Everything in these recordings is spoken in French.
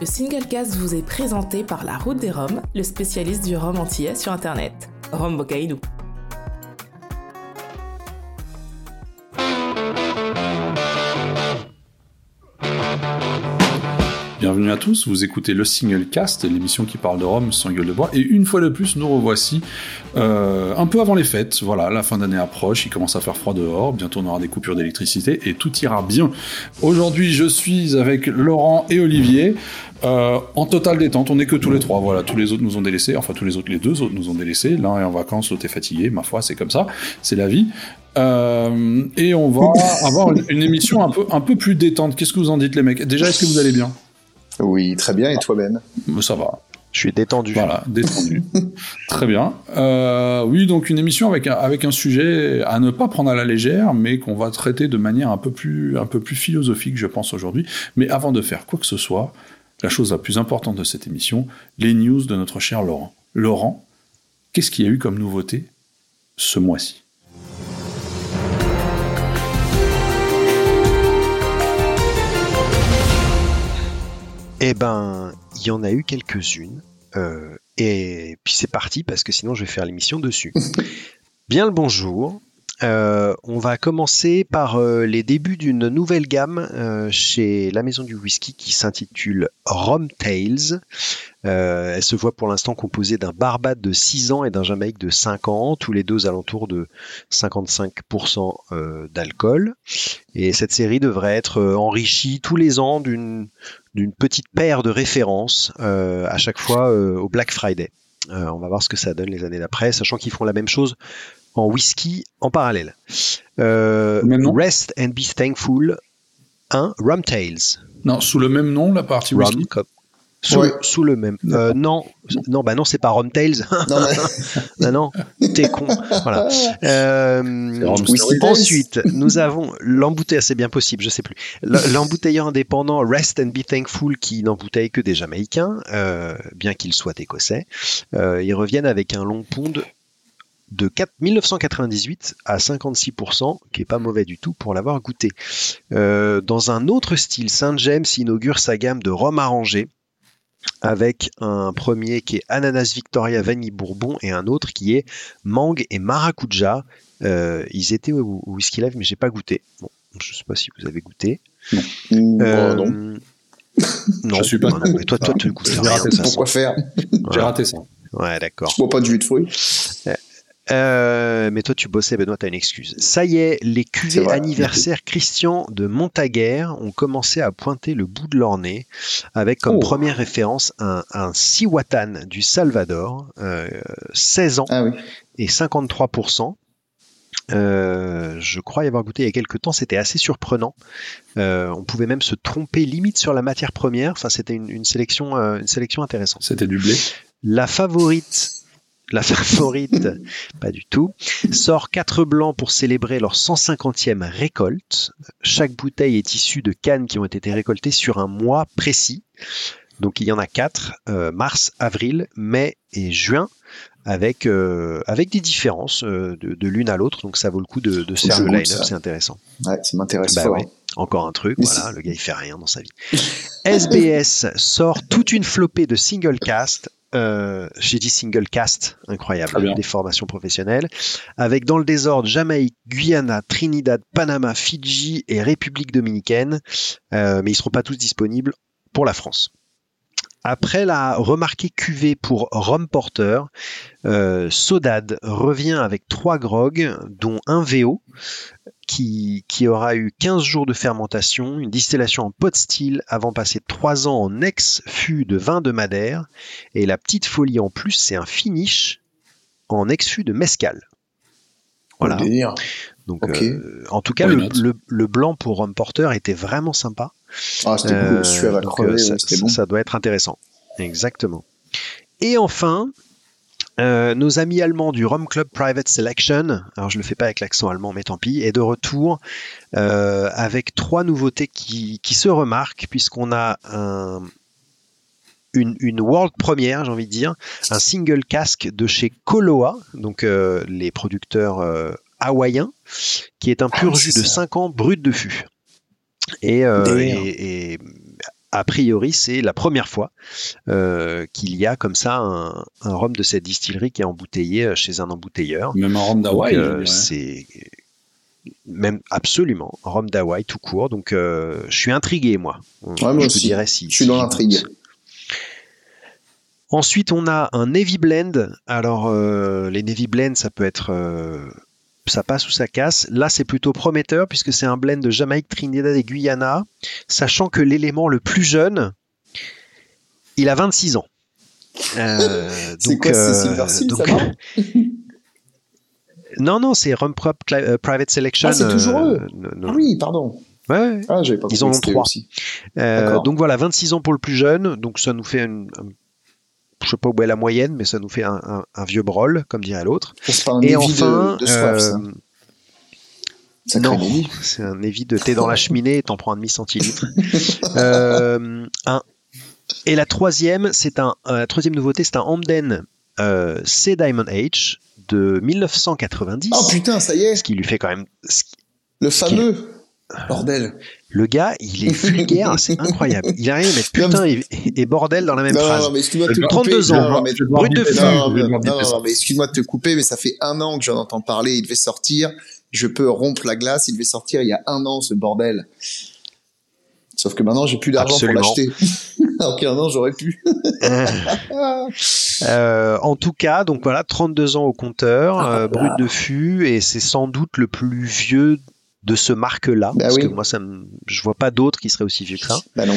Le Singlecast vous est présenté par La Route des Roms, le spécialiste du rhum antillais sur Internet. Rhum Bocaïdou. Bienvenue à tous, vous écoutez le Single Cast, l'émission qui parle de Rome sans gueule de bois, et une fois de plus, nous revoici euh, un peu avant les fêtes. Voilà, la fin d'année approche, il commence à faire froid dehors, bientôt on aura des coupures d'électricité et tout ira bien. Aujourd'hui, je suis avec Laurent et Olivier. Euh, en totale détente, on n'est que tous les trois. Voilà, tous les autres nous ont délaissés. Enfin, tous les autres, les deux autres nous ont délaissés. L'un est en vacances, l'autre est fatigué. Ma foi, c'est comme ça, c'est la vie. Euh, et on va avoir une, une, émission un peu, un peu plus détente. Qu'est-ce que vous en dites, les mecs? Déjà, est-ce que vous allez bien? Oui, très bien. Et toi-même Ça va. Je suis détendu. Voilà, détendu. Très bien. Euh, oui, donc une émission avec un, avec un sujet à ne pas prendre à la légère, mais qu'on va traiter de manière un peu plus, un peu plus philosophique, je pense, aujourd'hui. Mais avant de faire quoi que ce soit, la chose la plus importante de cette émission, les news de notre cher Laurent. Laurent, qu'est-ce qu'il y a eu comme nouveauté ce mois-ci? Eh ben, il y en a eu quelques-unes. Euh, et puis c'est parti parce que sinon je vais faire l'émission dessus. Bien le bonjour. Euh, on va commencer par euh, les débuts d'une nouvelle gamme chez la maison du whisky qui s'intitule Rum Tales. Elle se voit pour l'instant composée d'un Barbade de 6 ans et d'un Jamaïque de 5 ans, tous les deux alentours de 55% euh, d'alcool. Et cette série devrait être enrichie tous les ans d'une d'une petite paire de références à chaque fois au Black Friday. on va voir ce que ça donne les années d'après, sachant qu'ils feront la même chose en whisky en parallèle. Euh, Rest and Be Thankful 1, Rum Tales. Non, sous le même nom, la partie Rum, whisky? Sous, ouais. sous, le même. Euh, non, non, bah non, c'est pas Rum Tales. non, bah non, t'es con. Voilà. Euh, ensuite, nous avons l'embouteilleur, c'est bien possible, je sais plus. L'embouteilleur indépendant Rest and Be Thankful qui n'embouteille que des Jamaïcains, euh, bien qu'ils soient écossais. Ils reviennent avec un long pond de 4, 1998 à 56%, qui est pas mauvais du tout pour l'avoir goûté. Dans un autre style, Saint James inaugure sa gamme de rhum arrangé avec un premier qui est Ananas Victoria Vanille Bourbon et un autre qui est Mangue et Maracuja. Euh, ils étaient au, au Whisky Live, mais j'ai pas goûté. Bon, je sais pas si vous avez goûté. Non. Euh, non. non. Je suis pas. Non, mais toi, toi, tu goûtes rien. Raté ça. Pourquoi faire J'ai raté ça. Ouais, d'accord. Je bois pas de jus de fruits. Euh, mais toi, tu bossais, Benoît, t'as une excuse. Ça y est, les cuvées anniversaires Christian de Montaguer ont commencé à pointer le bout de leur nez, avec comme oh. première référence un, un Siwatan du Salvador, euh, 16 ans ah oui. et 53%. Euh, je crois y avoir goûté il y a quelques temps, c'était assez surprenant. Euh, on pouvait même se tromper limite sur la matière première. Enfin, c'était une, une, sélection, euh, une sélection intéressante. C'était du blé. La favorite la favorite, pas du tout, sort quatre blancs pour célébrer leur 150e récolte. Chaque bouteille est issue de cannes qui ont été récoltées sur un mois précis. Donc il y en a quatre, euh, mars, avril, mai et juin, avec, euh, avec des différences euh, de, de l'une à l'autre. Donc ça vaut le coup de, de faire le line-up, c'est intéressant. Ouais, ça m'intéresse bah fort. Ouais. Encore un truc, voilà, le gars il fait rien dans sa vie. SBS sort toute une flopée de single cast euh, j'ai dit single cast, incroyable, des formations professionnelles, avec dans le désordre Jamaïque, Guyana, Trinidad, Panama, Fidji et République dominicaine, euh, mais ils seront pas tous disponibles pour la France. Après la remarquée cuvée pour Rome Porter, euh, Sodad revient avec trois grogs, dont un VO, qui, qui, aura eu 15 jours de fermentation, une distillation en pot style avant passer 3 ans en ex-fût de vin de Madère. Et la petite folie en plus, c'est un finish en ex-fût de mescal. Voilà. Donc, okay. euh, en tout cas, le, le, le, blanc pour Rome Porter était vraiment sympa. Ah, c'était euh, cool, le suave à crever, ça, bon. ça doit être intéressant. Exactement. Et enfin, euh, nos amis allemands du Rome Club Private Selection, alors je le fais pas avec l'accent allemand, mais tant pis, est de retour euh, avec trois nouveautés qui, qui se remarquent, puisqu'on a un, une, une, world première, j'ai envie de dire, un single casque de chez Koloa, donc euh, les producteurs hawaïens, qui est un pur ah, jus de 5 ans brut de fût. Et, euh, et, et, a priori, c'est la première fois euh, qu'il y a comme ça un, rhum de cette distillerie qui est embouteillé euh, chez un embouteilleur. Même un rhum d'Hawaï. C'est même absolument rhum d'Hawaï tout court. Donc, je suis intrigué, moi. moi je aussi. Dirais si, je suis dans l'intrigue. Ensuite, on a un Navy Blend. Alors, les Navy Blend, ça peut être ça passe ou ça casse. Là, c'est plutôt prometteur puisque c'est un blend de Jamaïque, Trinidad et Guyana, sachant que l'élément le plus jeune, il a 26 ans. Euh, c'est quoi, c'est Silver Seal, ça va Non, non, c'est Rum Prop euh, Private Selection. Ah, c'est toujours euh, eux ah Oui, pardon. Ouais, ah, pas Ils en ont trois. Aussi. donc voilà, 26 ans pour le plus jeune. Donc ça nous fait un, je sais pas où est la moyenne, mais ça nous fait un, vieux brol, comme dirait l'autre. Et enfin, de, soif, euh, non, c'est un évi de thé dans la cheminée et t'en prends un demi centilitre. euh, un, et la troisième, c'est un, euh, la troisième nouveauté, c'est un Hamden euh, C Diamond H de 1990. Oh putain, ça y est. Ce qui lui fait quand même. Le fameux. Bordel. Le gars, il est vulgaire, c'est incroyable. Il arrive à mettre putain et, bordel dans la même phrase. Non, mais excuse-moi de te 32 ans, brut de fou. Non, mais excuse-moi de te couper, mais ça fait un an que j'en entends parler. Il devait sortir. Je peux rompre la glace. Il devait sortir il y a un an, ce bordel. Sauf que maintenant, j'ai plus d'argent pour l'acheter. Alors qu'il y a un an, j'aurais pu. euh, en tout cas, donc voilà, 32 ans au compteur, ah, euh, brut de fût, et c'est sans doute le plus vieux de ce marque-là, bah parce que moi, ça me, je vois pas d'autres qui seraient aussi vieux que ça. Bah non.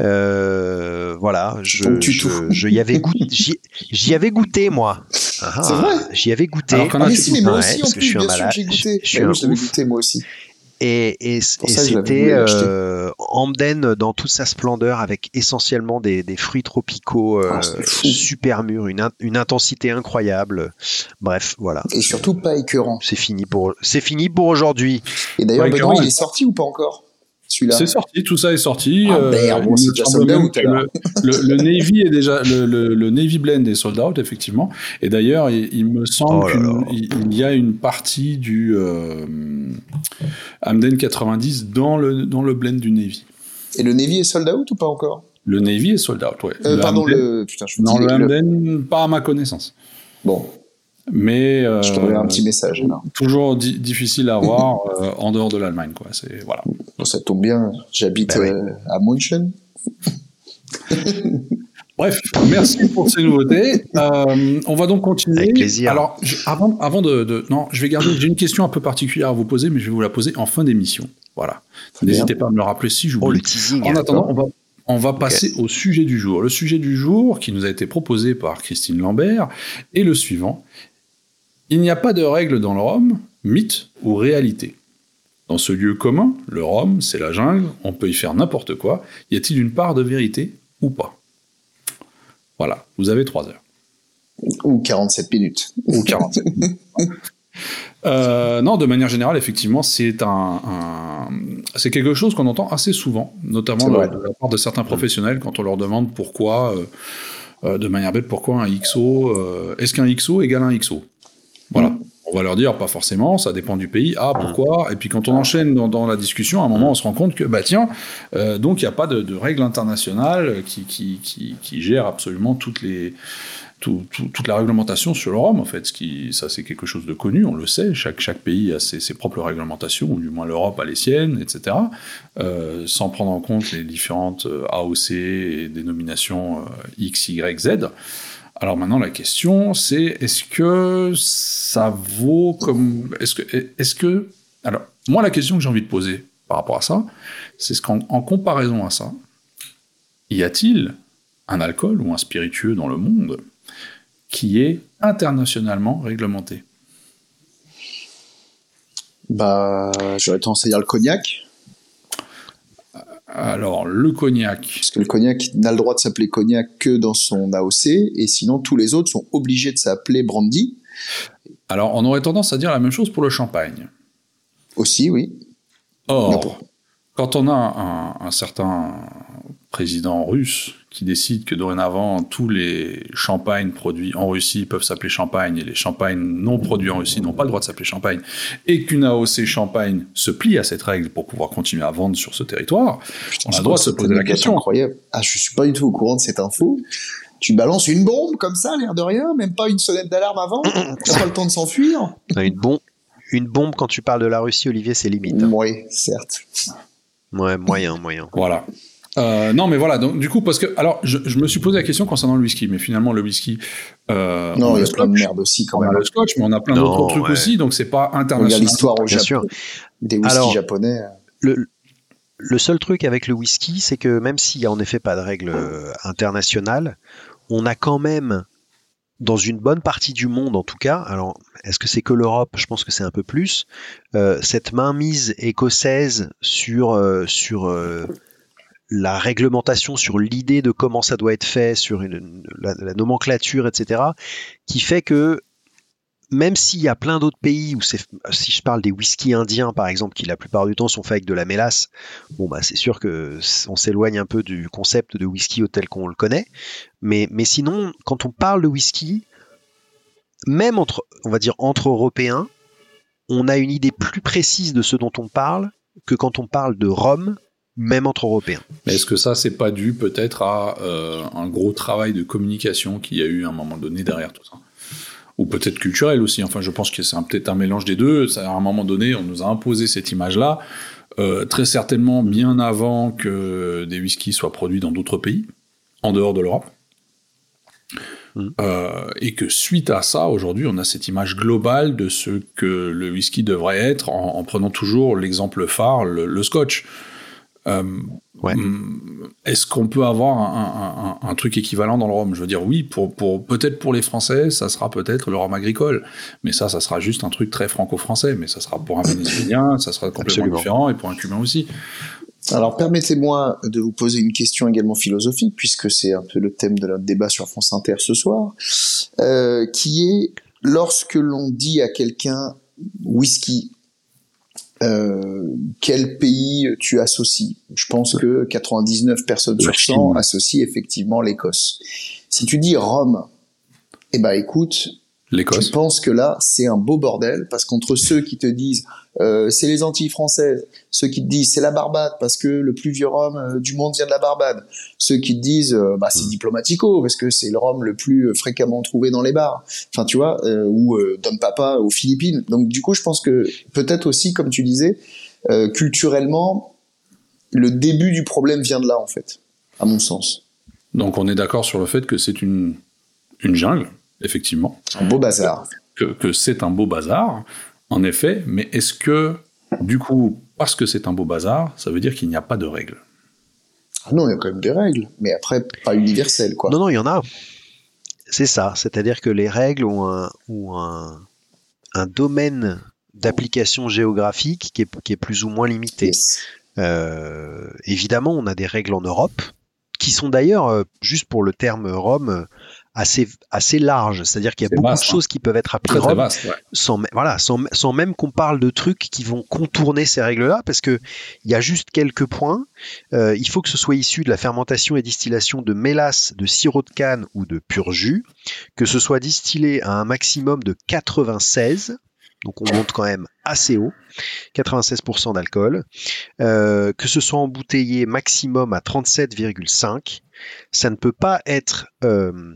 Euh, voilà, je, je, y avais goûté, j'y avais goûté moi. Ah, c'est vrai. J'y avais goûté. Alors, ah, mais si, mais moi aussi, en plus, bien sûr, j'ai goûté. Je, suis bah, goûté moi aussi. Et, et, c'était euh, Amden dans toute sa splendeur avec essentiellement des, des fruits tropicaux euh, oh, super mûrs, une, une, intensité incroyable. Bref, voilà. Et surtout pas écœurant. C'est fini pour c'est fini pour aujourd'hui. Et d'ailleurs, Benoît, il est sorti ou pas encore c'est sorti, tout ça est sorti. Ah, euh, bon, déjà sold out, le, le, Navy est déjà le, le, Navy Blend est sold out effectivement. Et d'ailleurs, il, me semble oh qu'il y a une partie du euh, Amden 90 dans le dans le blend du Navy. Et le Navy est sold out ou pas encore? Le Navy est sold out, ouais. Euh, pardon, le putain, je Non, le Amden, pas à ma connaissance. Bon, mais euh, je t'enverrai un petit message. Toujours difficile à voir euh, en dehors de l'Allemagne, quoi. C'est voilà. Bon, ça tombe bien. J'habite ben euh, à München. Bref, merci pour ces nouveautés. Euh, on va donc continuer. Avec plaisir. Alors, avant, avant de, de, non, je vais garder. J'ai une question un peu particulière à vous poser, mais je vais vous la poser en fin d'émission. Voilà. N'hésitez pas à me le rappeler si j'oublie. Oh, le teasing. En attendant, on va, on va passer au sujet du jour. Le sujet du jour, qui nous a été proposé par Christine Lambert, est le suivant. Il n'y a pas de règle dans le Rhum, mythe ou réalité. Dans ce lieu commun, le Rhum, c'est la jungle, on peut y faire n'importe quoi. Y a-t-il une part de vérité ou pas? Voilà, vous avez 3 heures. Ou 47 minutes. Ou 47 minutes. Euh, non, de manière générale, effectivement, c'est un, c'est quelque chose qu'on entend assez souvent, notamment de, la part de certains professionnels quand on leur demande pourquoi, euh, euh, de manière bête, pourquoi un XO, est-ce qu'un XO égale un XO. On va leur dire pas forcément, ça dépend du pays. Ah pourquoi? Et puis quand on enchaîne dans, la discussion, à un moment on se rend compte que bah tiens, euh, donc il n'y a pas de, de règle internationale qui, qui, qui, qui, gère absolument toutes les toute la réglementation sur le rhum, en fait. Ce qui, ça, c'est quelque chose de connu, on le sait. Chaque, chaque pays a ses, ses propres réglementations, ou du moins l'Europe a les siennes, etc. Euh, sans prendre en compte les différentes euh, AOC et dénominations X, Y, Z. Alors maintenant, la question, c'est est-ce que ça vaut comme. Est-ce que, est que. Alors, moi, la question que j'ai envie de poser par rapport à ça, c'est ce qu'en comparaison à ça, y a-t-il un alcool ou un spiritueux dans le monde qui est internationalement réglementé? Bah, j'aurais tendance à dire le cognac. Alors, le cognac. Parce que le cognac n'a le droit de s'appeler cognac que dans son AOC, et sinon tous les autres sont obligés de s'appeler brandy. Alors, on aurait tendance à dire la même chose pour le champagne. Aussi, oui. Or, quand on a un, certain président russe qui décide que dorénavant tous les champagnes produits en Russie peuvent s'appeler champagne et les champagnes non produits en Russie n'ont pas le droit de s'appeler champagne et qu'une AOC champagne se plie à cette règle pour pouvoir continuer à vendre sur ce territoire, on a le droit de se poser la question. Incroyable. Ah, je suis pas du tout au courant de cette info. Tu balances une bombe comme ça, l'air de rien, même pas une sonnette d'alarme avant. T'as pas le temps de s'enfuir. Une bombe, une bombe quand tu parles de la Russie, Olivier, c'est limite. Oui, certes. Ouais, moyen, moyen. Voilà. Euh, non, mais voilà. Donc, du coup, parce que, alors, je, me suis posé la question concernant le whisky, mais finalement, le whisky. Euh, non, il y a plein de merde aussi quand même. On a le scotch, mais on a plein d'autres trucs aussi, donc c'est pas international. Il y a l'histoire au Japon des whiskies japonais. Le, le seul truc avec le whisky, c'est que même s'il n'y a en effet pas de règles euh, internationales, on a quand même dans une bonne partie du monde en tout cas, alors est-ce que c'est que l'Europe? Je pense que c'est un peu plus, euh, cette mainmise écossaise sur, euh, sur euh, la réglementation, sur l'idée de comment ça doit être fait, sur la, nomenclature, etc., qui fait que même s'il y a plein d'autres pays où c'est, si je parle des whiskies indiens par exemple, qui la plupart du temps sont faits avec de la mélasse, bon bah c'est sûr que on s'éloigne un peu du concept de whisky tel qu'on le connaît. Mais, mais sinon, quand on parle de whisky, même entre, on va dire entre Européens, on a une idée plus précise de ce dont on parle que quand on parle de rhum, même entre Européens. Mais est-ce que ça, c'est pas dû peut-être à euh, un gros travail de communication qu'il y a eu à un moment donné derrière tout ça? Ou peut-être culturel aussi. Enfin, je pense que c'est peut-être un mélange des deux. à un moment donné, on nous a imposé cette image-là, euh, très certainement bien avant que des whiskies soient produits dans d'autres pays, en dehors de l'Europe. Mmh. Euh, et que suite à ça, aujourd'hui, on a cette image globale de ce que le whisky devrait être, en, prenant toujours l'exemple phare, le scotch. Euh, mm, est-ce qu'on peut avoir un, truc équivalent dans le rhum? Je veux dire, oui, pour, peut-être pour les Français, ça sera peut-être le rhum agricole, mais ça, ça sera juste un truc très franco-français, mais ça sera pour un Vénézuélien, ça sera complètement différent, et pour un Cubain aussi. Alors permettez-moi de vous poser une question également philosophique, puisque c'est un peu le thème de notre débat sur France Inter ce soir, euh, qui est lorsque l'on dit à quelqu'un whisky euh, quel pays tu associes? Je pense que 99 personnes sur 100 associent effectivement l'Écosse. Si tu dis Rome, eh ben écoute, je pense que là, c'est un beau bordel parce qu'entre ceux qui te disent euh, c'est les Antilles françaises, ceux qui te disent c'est la Barbade parce que le plus vieux rhum euh, du monde vient de la Barbade, ceux qui te disent euh, bah, c'est mm. diplomatico parce que c'est le rhum le plus fréquemment trouvé dans les bars, enfin tu vois, ou Don Papa aux Philippines. Donc du coup, je pense que peut-être aussi, comme tu disais, culturellement, le début du problème vient de là en fait, à mon sens. Donc on est d'accord sur le fait que c'est une, une jungle effectivement. Un beau bazar. Que, c'est un beau bazar, en effet, mais est-ce que, du coup, parce que c'est un beau bazar, ça veut dire qu'il n'y a pas de règles? Ah Non, il y a quand même des règles, mais après, pas universelles, quoi. Non, non, il y en a. C'est ça, c'est-à-dire que les règles ont un, un, un domaine d'application géographique qui est, qui est, plus ou moins limité. Euh, évidemment, on a des règles en Europe, qui sont d'ailleurs, euh, juste pour le terme Rome, assez assez large, c'est-à-dire qu'il y a beaucoup de hein. choses qui peuvent être appelées sans voilà sans, sans même qu'on parle de trucs qui vont contourner ces règles-là, parce que il y a juste quelques points. Euh, il faut que ce soit issu de la fermentation et distillation de mélasse, de sirop de canne ou de pur jus, que ce soit distillé à un maximum de 96 donc on monte quand même assez haut, 96% d'alcool, euh, que ce soit embouteillé maximum à 37,5, ça ne peut pas être euh,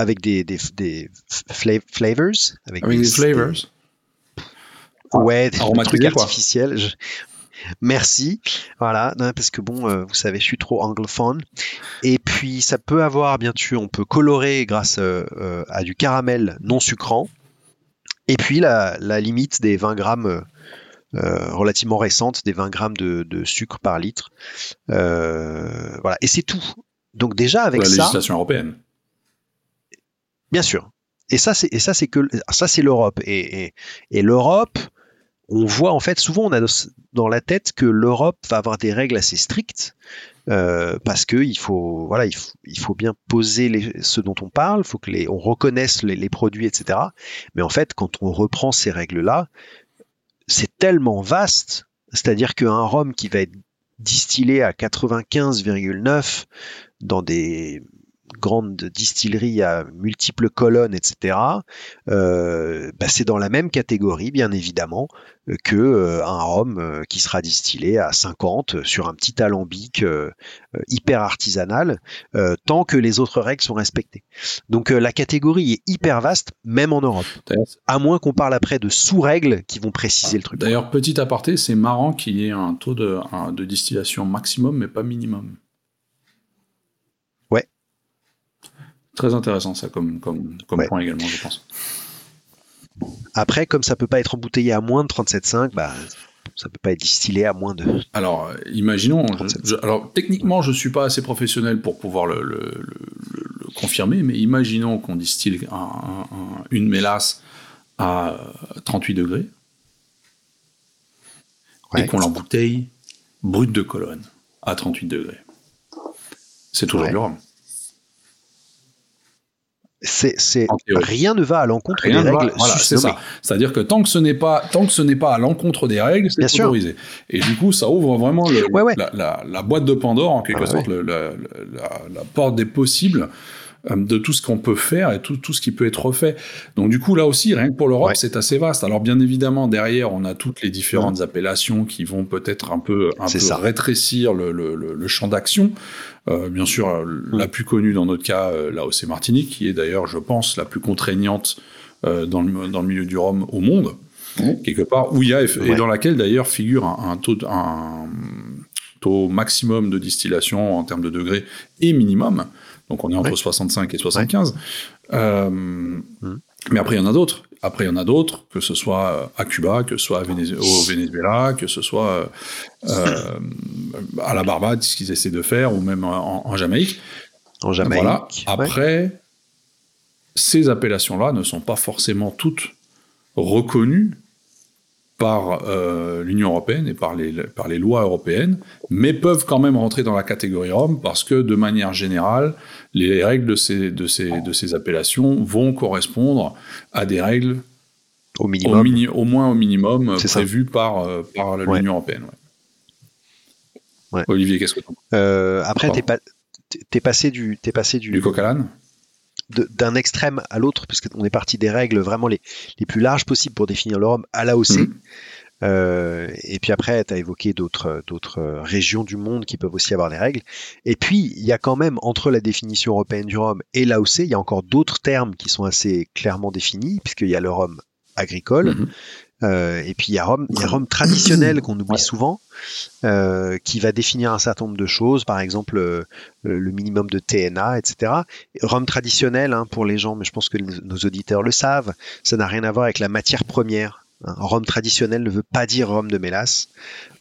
avec des, des, des flavors. Avec, des, flavors. Ouais, des, trucs artificiels. Merci. Voilà, parce que bon, euh, vous savez, je suis trop anglophone. Et puis, ça peut avoir, bien sûr, on peut colorer grâce euh, euh, à du caramel non sucrant. Et puis, la, la limite des 20 grammes relativement récente, des 20 grammes de, de sucre par litre. voilà, et c'est tout. Donc déjà avec la ça. législation européenne. Bien sûr. Et ça, c'est, et ça, c'est que, ça, c'est l'Europe. Et, l'Europe, on voit en fait, souvent, on a dans la tête que l'Europe va avoir des règles assez strictes. Euh, parce que il faut, voilà, il faut, bien poser ce dont on parle, faut que les, on reconnaisse les, les, produits, etc. Mais en fait, quand on reprend ces règles-là, c'est tellement vaste, c'est-à-dire qu'un rhum qui va être distillé à 95,9 dans des grandes distilleries à multiples colonnes, etc., euh, bah, c'est dans la même catégorie, bien évidemment, que euh, un rhum euh, qui sera distillé à 50 sur un petit alambic hyper artisanal, tant que les autres règles sont respectées. Donc la catégorie est hyper vaste, même en Europe. À moins qu'on parle après de sous-règles qui vont préciser le truc. D'ailleurs, petit aparté, c'est marrant qu'il y ait un taux de, de distillation maximum, mais pas minimum. Très intéressant ça comme, comme, comme point également, je pense. Après, comme ça peut pas être embouteillé à moins de 37,5, bah, ça peut pas être distillé à moins de. Alors, imaginons. alors, techniquement, je suis pas assez professionnel pour pouvoir le, le, confirmer, mais imaginons qu'on distille une mélasse à 38 degrés et qu'on l'embouteille brut de colonne à 38 degrés. C'est toujours du rhum c'est, rien ne va à l'encontre des règles. Voilà, c'est ça. C'est-à-dire que tant que ce n'est pas tant que ce n'est pas à l'encontre des règles, c'est autorisé. Et du coup, ça ouvre vraiment La, boîte de Pandore en quelque sorte, la, porte des possibles de tout ce qu'on peut faire et tout, tout ce qui peut être fait. Donc du coup, là aussi, rien que pour l'Europe, c'est assez vaste. Alors bien évidemment, derrière, on a toutes les différentes appellations qui vont peut-être un peu, un peu rétrécir le, le, le champ d'action. Euh, bien sûr, euh, la plus connue dans notre cas, euh, la OC Martinique, qui est d'ailleurs, je pense, la plus contraignante dans, le, dans le milieu du rhum au monde, quelque part, où il y a, et dans laquelle d'ailleurs figure un, taux, un taux maximum de distillation en termes de degrés et minimum. Donc on est entre 65 et 75. Mmh. Mais après, il y en a d'autres. Après, il y en a d'autres, que ce soit à Cuba, que ce soit au Venezuela, que ce soit euh, à la Barbade, ce qu'ils essaient de faire, ou même en, Jamaïque. En Jamaïque. Voilà. Après, ces appellations-là ne sont pas forcément toutes reconnues par euh, l'Union européenne et par les, par les lois européennes, mais peuvent quand même rentrer dans la catégorie Rome parce que de manière générale, les règles de ces, de ces, de ces appellations vont correspondre à des règles au, minimum. au, moins au minimum prévues par, euh, par l'Union européenne. Olivier, qu'est-ce que tu euh, Après, t'es, pas, passé du, es passé du, du d'un extrême à l'autre, puisqu'on est parti des règles vraiment les, les plus larges possibles pour définir le rhum à l'AOC. Mmh. Euh, et puis après, tu as évoqué d'autres d'autres régions du monde qui peuvent aussi avoir des règles. Et puis, il y a quand même entre la définition européenne du rhum et l'AOC, il y a encore d'autres termes qui sont assez clairement définis, puisqu'il y a le rhum agricole, mmh. Euh, et puis il y a Rome, il y a Rome traditionnel qu'on oublie souvent, euh, qui va définir un certain nombre de choses, par exemple euh, le minimum de TNA, etc. Rome traditionnel, hein, pour les gens, mais je pense que nos auditeurs le savent, ça n'a rien à voir avec la matière première. Hein. Rome traditionnel ne veut pas dire rhum de mélasse.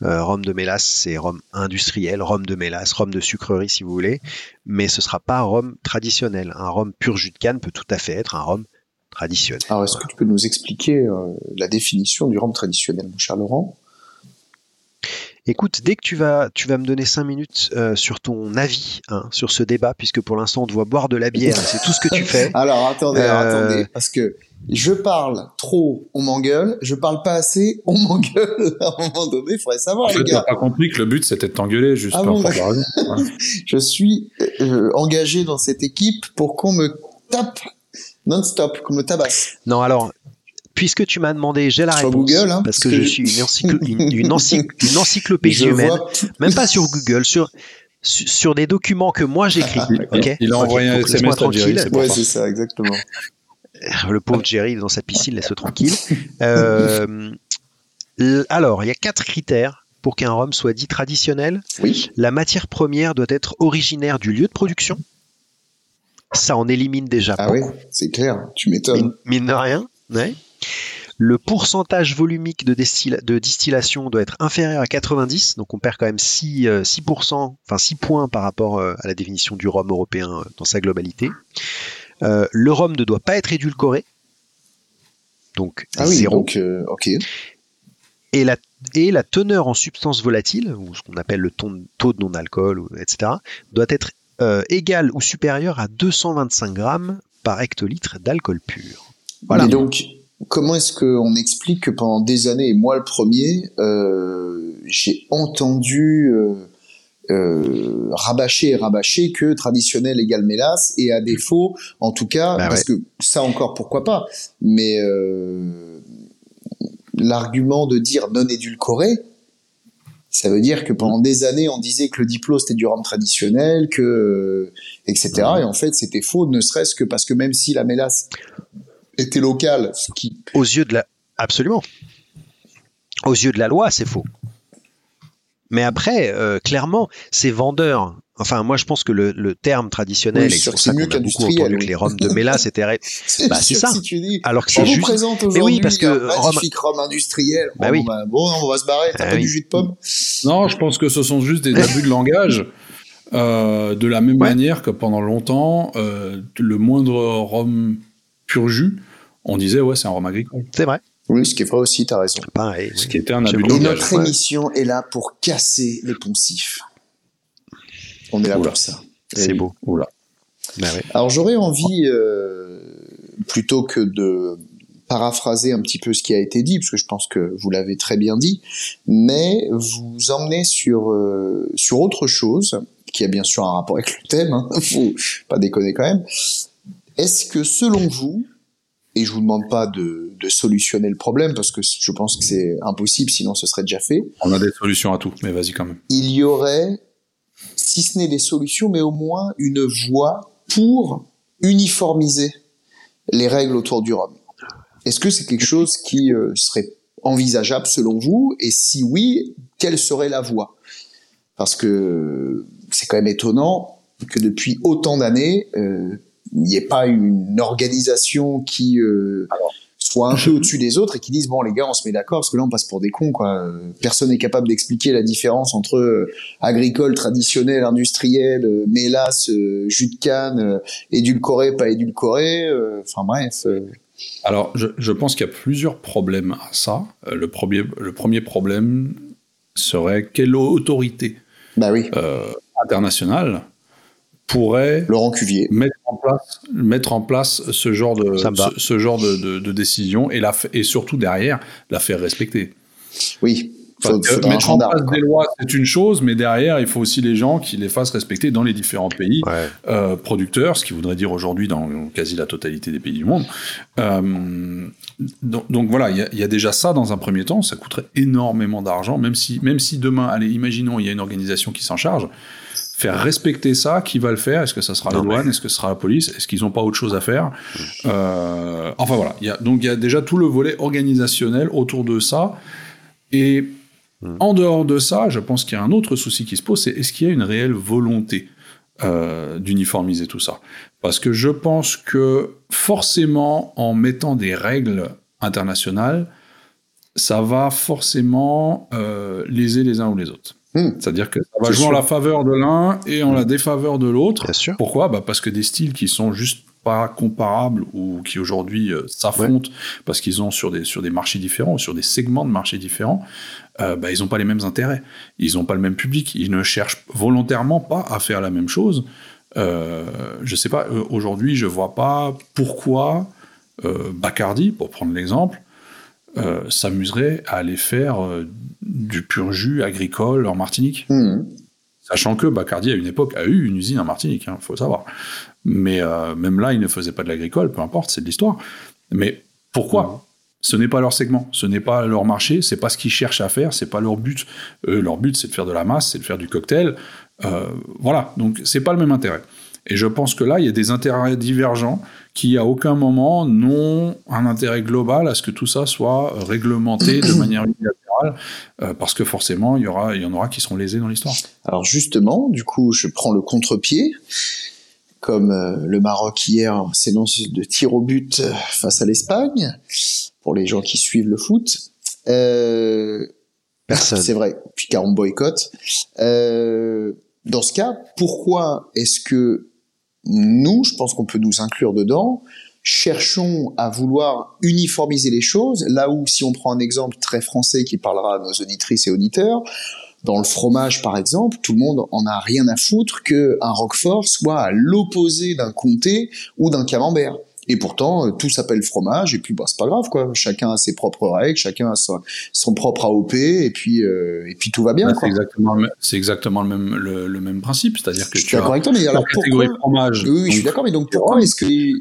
Euh, rhum de mélasse, c'est rhum industriel, rhum de mélasse, rhum de sucrerie si vous voulez, mais ce sera pas rhum traditionnel. Un rhum pur jus de canne peut tout à fait être un rhum traditionnel. Alors, est-ce que tu peux nous expliquer euh, la définition du rhum traditionnel, mon cher Laurent? Écoute, dès que tu vas, tu vas me donner cinq minutes euh, sur ton avis hein, sur ce débat, puisque pour l'instant on te voit boire de la bière, c'est tout ce que tu fais. Alors attendez, euh, attendez, parce que je parle trop, on m'engueule. Je parle pas assez, on m'engueule. À un moment donné, il faudrait savoir, en fait, les gars. pas compris que le but c'était de t'engueuler, juste ah pour Je suis engagé dans cette équipe pour qu'on me tape non-stop, comme le tabac. Non, alors, puisque tu m'as demandé, j'ai la réponse. Google, hein, parce, que, je suis une, encyclopédie humaine. Même pas sur Google, sur, sur des documents que moi j'écris. Ah, il a envoyé un SMS tranquille. Ouais, c'est ça, exactement. Le pauvre Jerry dans sa piscine, laisse-le tranquille. Euh, alors, il y a quatre critères pour qu'un rhum soit dit traditionnel. Oui. La matière première doit être originaire du lieu de production ça en élimine déjà. Ah oui, c'est clair, tu m'étonnes. Mine, de rien, Le pourcentage volumique de, de, distillation doit être inférieur à 90, donc on perd quand même 6, 6%, euh, enfin 6 points par rapport euh, à la définition du rhum européen euh, dans sa globalité. le rhum ne doit pas être édulcoré, donc ah oui, zéro. Donc, ok. Et la, et la teneur en substances volatiles, ou ce qu'on appelle le taux de non-alcool, etc., doit être euh, égal ou supérieur à 225 grammes par hectolitre d'alcool pur. Voilà. Et donc, comment est-ce qu'on explique que pendant des années, et moi le premier, euh, j'ai entendu euh, euh, rabâché et rabâché que traditionnel égale mélasse et à défaut, en tout cas, bah parce que ça encore pourquoi pas, mais l'argument de dire non édulcoré, ça veut dire que pendant des années, on disait que le diplôme c'était du rhum traditionnel, que euh, etc. Et en fait, c'était faux, ne serait-ce que parce que même si la mélasse était locale, ce qui aux yeux de la absolument aux yeux de la loi, c'est faux. Mais après, euh, clairement, ces vendeurs, enfin, moi, je pense que le, le terme traditionnel, oui, et c'est mieux qu'on a beaucoup entendu que les rhums de Méla, c'était, bah, c'est ça. Si tu dis, Alors que c'est juste. Mais oui, parce que rhum... rhum industriel. Bah oui. Bah, bon, on va se barrer. T'as ah, pas du jus de pomme? Non, je pense que ce sont juste des abus de langage. Euh, de la même manière que pendant longtemps, euh, le moindre rhum pur jus, on disait ouais, c'est un rhum agricole. C'est vrai. Oui, ce qui est vrai aussi, t'as raison. Pareil. Ce qui était un abus de Et notre émission est là pour casser les poncifs. On est là pour ça. C'est beau. Oula. Bah Alors j'aurais envie, euh, plutôt que de paraphraser un petit peu ce qui a été dit, parce que je pense que vous l'avez très bien dit, mais vous emmener sur euh, sur autre chose qui a bien sûr un rapport avec le thème. Hein, faut pas déconner quand même. Est-ce que selon vous, et je vous demande pas de, de, solutionner le problème parce que je pense que c'est impossible, sinon ce serait déjà fait. On a des solutions à tout, mais vas-y quand même. Il y aurait, si ce n'est des solutions, mais au moins une voie pour uniformiser les règles autour du rhum. Est-ce que c'est quelque chose qui euh, serait envisageable selon vous? Et si oui, quelle serait la voie? Parce que c'est quand même étonnant que depuis autant d'années, euh, il n'y ait pas une organisation qui euh, soit un peu au-dessus des autres et qui dise bon les gars on se met d'accord parce que là on passe pour des cons quoi. Personne n'est capable d'expliquer la différence entre euh, agricole, traditionnel, industriel, euh, mélasse, jus de canne, édulcoré, pas édulcoré. Enfin bref. Alors je, je pense qu'il y a plusieurs problèmes à ça. le premier le premier problème serait quelle autorité bah oui. internationale pourrait Laurent Cuvier mettre en place mettre en place ce genre de ce, genre de, de, décision et la et surtout derrière la faire respecter. Oui. mettre en place des lois, c'est une chose, mais derrière, il faut aussi les gens qui les fassent respecter dans les différents pays euh, producteurs, ce qui voudrait dire aujourd'hui dans quasi la totalité des pays du monde. Euh, donc, donc, voilà, il y, y, a déjà ça dans un premier temps, ça coûterait énormément d'argent, même si, même si demain, allez, imaginons, il y a une organisation qui s'en charge, faire respecter ça, qui va le faire? Est-ce que ça sera la douane Est-ce que ce sera la police? Est-ce qu'ils n'ont pas autre chose à faire? Euh, Enfin voilà, y a, donc il y a déjà tout le volet organisationnel autour de ça. Et hmm. en dehors de ça, je pense qu'il y a un autre souci qui se pose, c'est est-ce qu'il y a une réelle volonté euh, d'uniformiser tout ça? Parce que je pense que forcément, en mettant des règles internationales, ça va forcément euh, léser les uns ou les autres. Hmm. C'est-à-dire que ça va jouer en la faveur de l'un et en la hmm. défaveur de l'autre. Pourquoi? Bah Parce que des styles qui sont juste pas comparables ou qui aujourd'hui euh, s'affrontent parce qu'ils ont sur des, sur des marchés différents, sur des segments de marchés différents, euh, bah, ils n'ont pas les mêmes intérêts, ils n'ont pas le même public, ils ne cherchent volontairement pas à faire la même chose. Euh, je sais pas, euh, aujourd'hui, je vois pas pourquoi Bacardi, pour prendre l'exemple, s'amuserait à aller faire du pur jus agricole en Martinique. Hmm. Sachant que Bacardi, à une époque, a eu une usine en Martinique, il hein, faut savoir. Mais euh, même là, il ne faisait pas de l'agricole, peu importe, c'est de l'histoire. Mais pourquoi? Hmm. Ce n'est pas leur segment, ce n'est pas leur marché, c'est pas ce qu'ils cherchent à faire, c'est pas leur but. leur but, c'est de faire de la masse, c'est de faire du cocktail. voilà, donc c'est pas le même intérêt. Et je pense que là, il y a des intérêts divergents qui, à aucun moment, n'ont un intérêt global à ce que tout ça soit réglementé de manière unilatérale, euh, parce que forcément, il y, aura, il y en aura qui seront lésés dans l'histoire. Alors justement, du coup, je prends le contre-pied, comme euh, le Maroc hier s'énonce de tir au but euh, face à l'Espagne, pour les gens qui suivent le foot. Personne. C'est vrai, puis car on boycotte. dans ce cas, pourquoi est-ce que nous, je pense qu'on peut nous inclure dedans, cherchons à vouloir uniformiser les choses, là où, si on prend un exemple très français qui parlera à nos auditrices et auditeurs, dans le fromage, par exemple, tout le monde en a rien à foutre que un Roquefort soit à l'opposé d'un comté ou d'un camembert. Et pourtant, euh, tout s'appelle fromage, et puis bah, c'est pas grave, quoi. Chacun a ses propres règles, chacun a son, propre AOP, et puis, euh, et puis tout va bien. Bah, c'est exactement, le, exactement le même, le, même principe, c'est-à-dire que je suis d'accord avec toi, mais alors pourquoi fromage, Oui, oui je suis d'accord, mais donc pourquoi est-ce que les,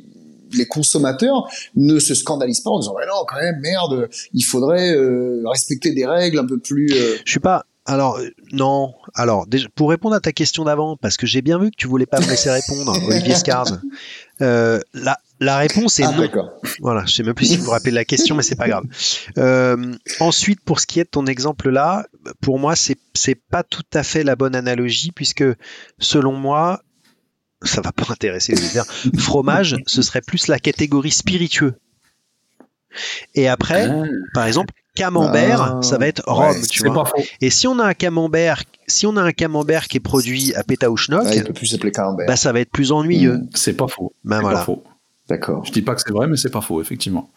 consommateurs ne se scandalisent pas en disant non quand même merde il faudrait euh, respecter des règles un peu plus je suis pas alors non. Alors pour répondre à ta question d'avant, parce que j'ai bien vu que tu voulais pas me laisser répondre, Olivier Scard. Euh, la, la réponse est ah, non. Voilà, je sais même plus si vous vous rappelez la question, mais c'est pas grave. Euh, ensuite, pour ce qui est de ton exemple là, pour moi, c'est c'est pas tout à fait la bonne analogie puisque selon moi, ça va pas intéresser les auditeurs. Fromage, ce serait plus la catégorie spiritueux. Et après, ah. par exemple, camembert, ah. ça va être rhum, tu vois. Et si on a un camembert, si on a un camembert qui est produit à Pétaouchnok, ah, il peut plus s'appeler camembert. Bah, ça va être plus ennuyeux. Hmm. C'est pas faux. Ben voilà. faux. D'accord. Je dis pas que c'est vrai, mais c'est pas faux, effectivement.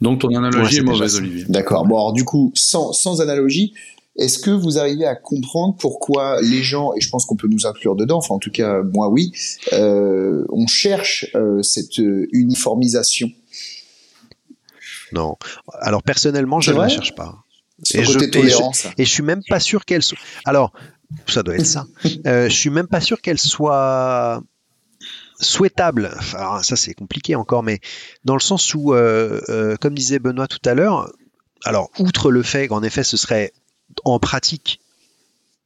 Donc ton analogie est mauvaise, Olivier. D'accord. Bon, alors du coup, sans, sans analogie, est-ce que vous arrivez à comprendre pourquoi les gens, et je pense qu'on peut nous inclure dedans, enfin en tout cas moi oui, euh, on cherche euh, cette uniformisation? Non. Alors personnellement, je ne la cherche pas. Et je, et, je, suis même pas sûr qu'elle soit. Alors, ça doit être ça. euh, je suis même pas sûr qu'elle soit souhaitable. Enfin, ça c'est compliqué encore, mais dans le sens où, euh, euh, comme disait Benoît tout à l'heure, alors outre le fait qu'en effet ce serait en pratique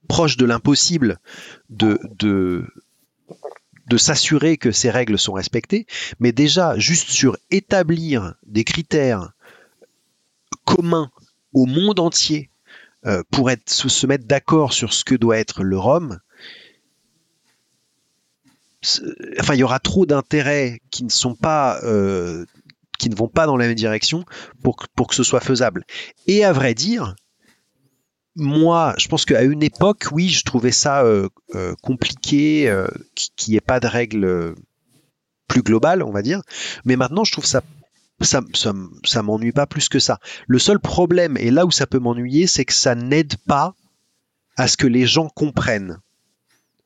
proche de l'impossible de, de de s'assurer que ces règles sont respectées, mais déjà juste sur établir des critères communs au monde entier euh, pour être, se mettre d'accord sur ce que doit être le Rhum, enfin il y aura trop d'intérêts qui ne sont pas euh, qui ne vont pas dans la même direction pour, pour que ce soit faisable. Et à vrai dire, moi, je pense qu'à une époque, oui, je trouvais ça euh, euh, compliqué, euh, qu'il n'y ait pas de règles plus globales, on va dire. Mais maintenant, je trouve ça ça, ça, m'ennuie pas plus que ça. Le seul problème, et là où ça peut m'ennuyer, c'est que ça n'aide pas à ce que les gens comprennent.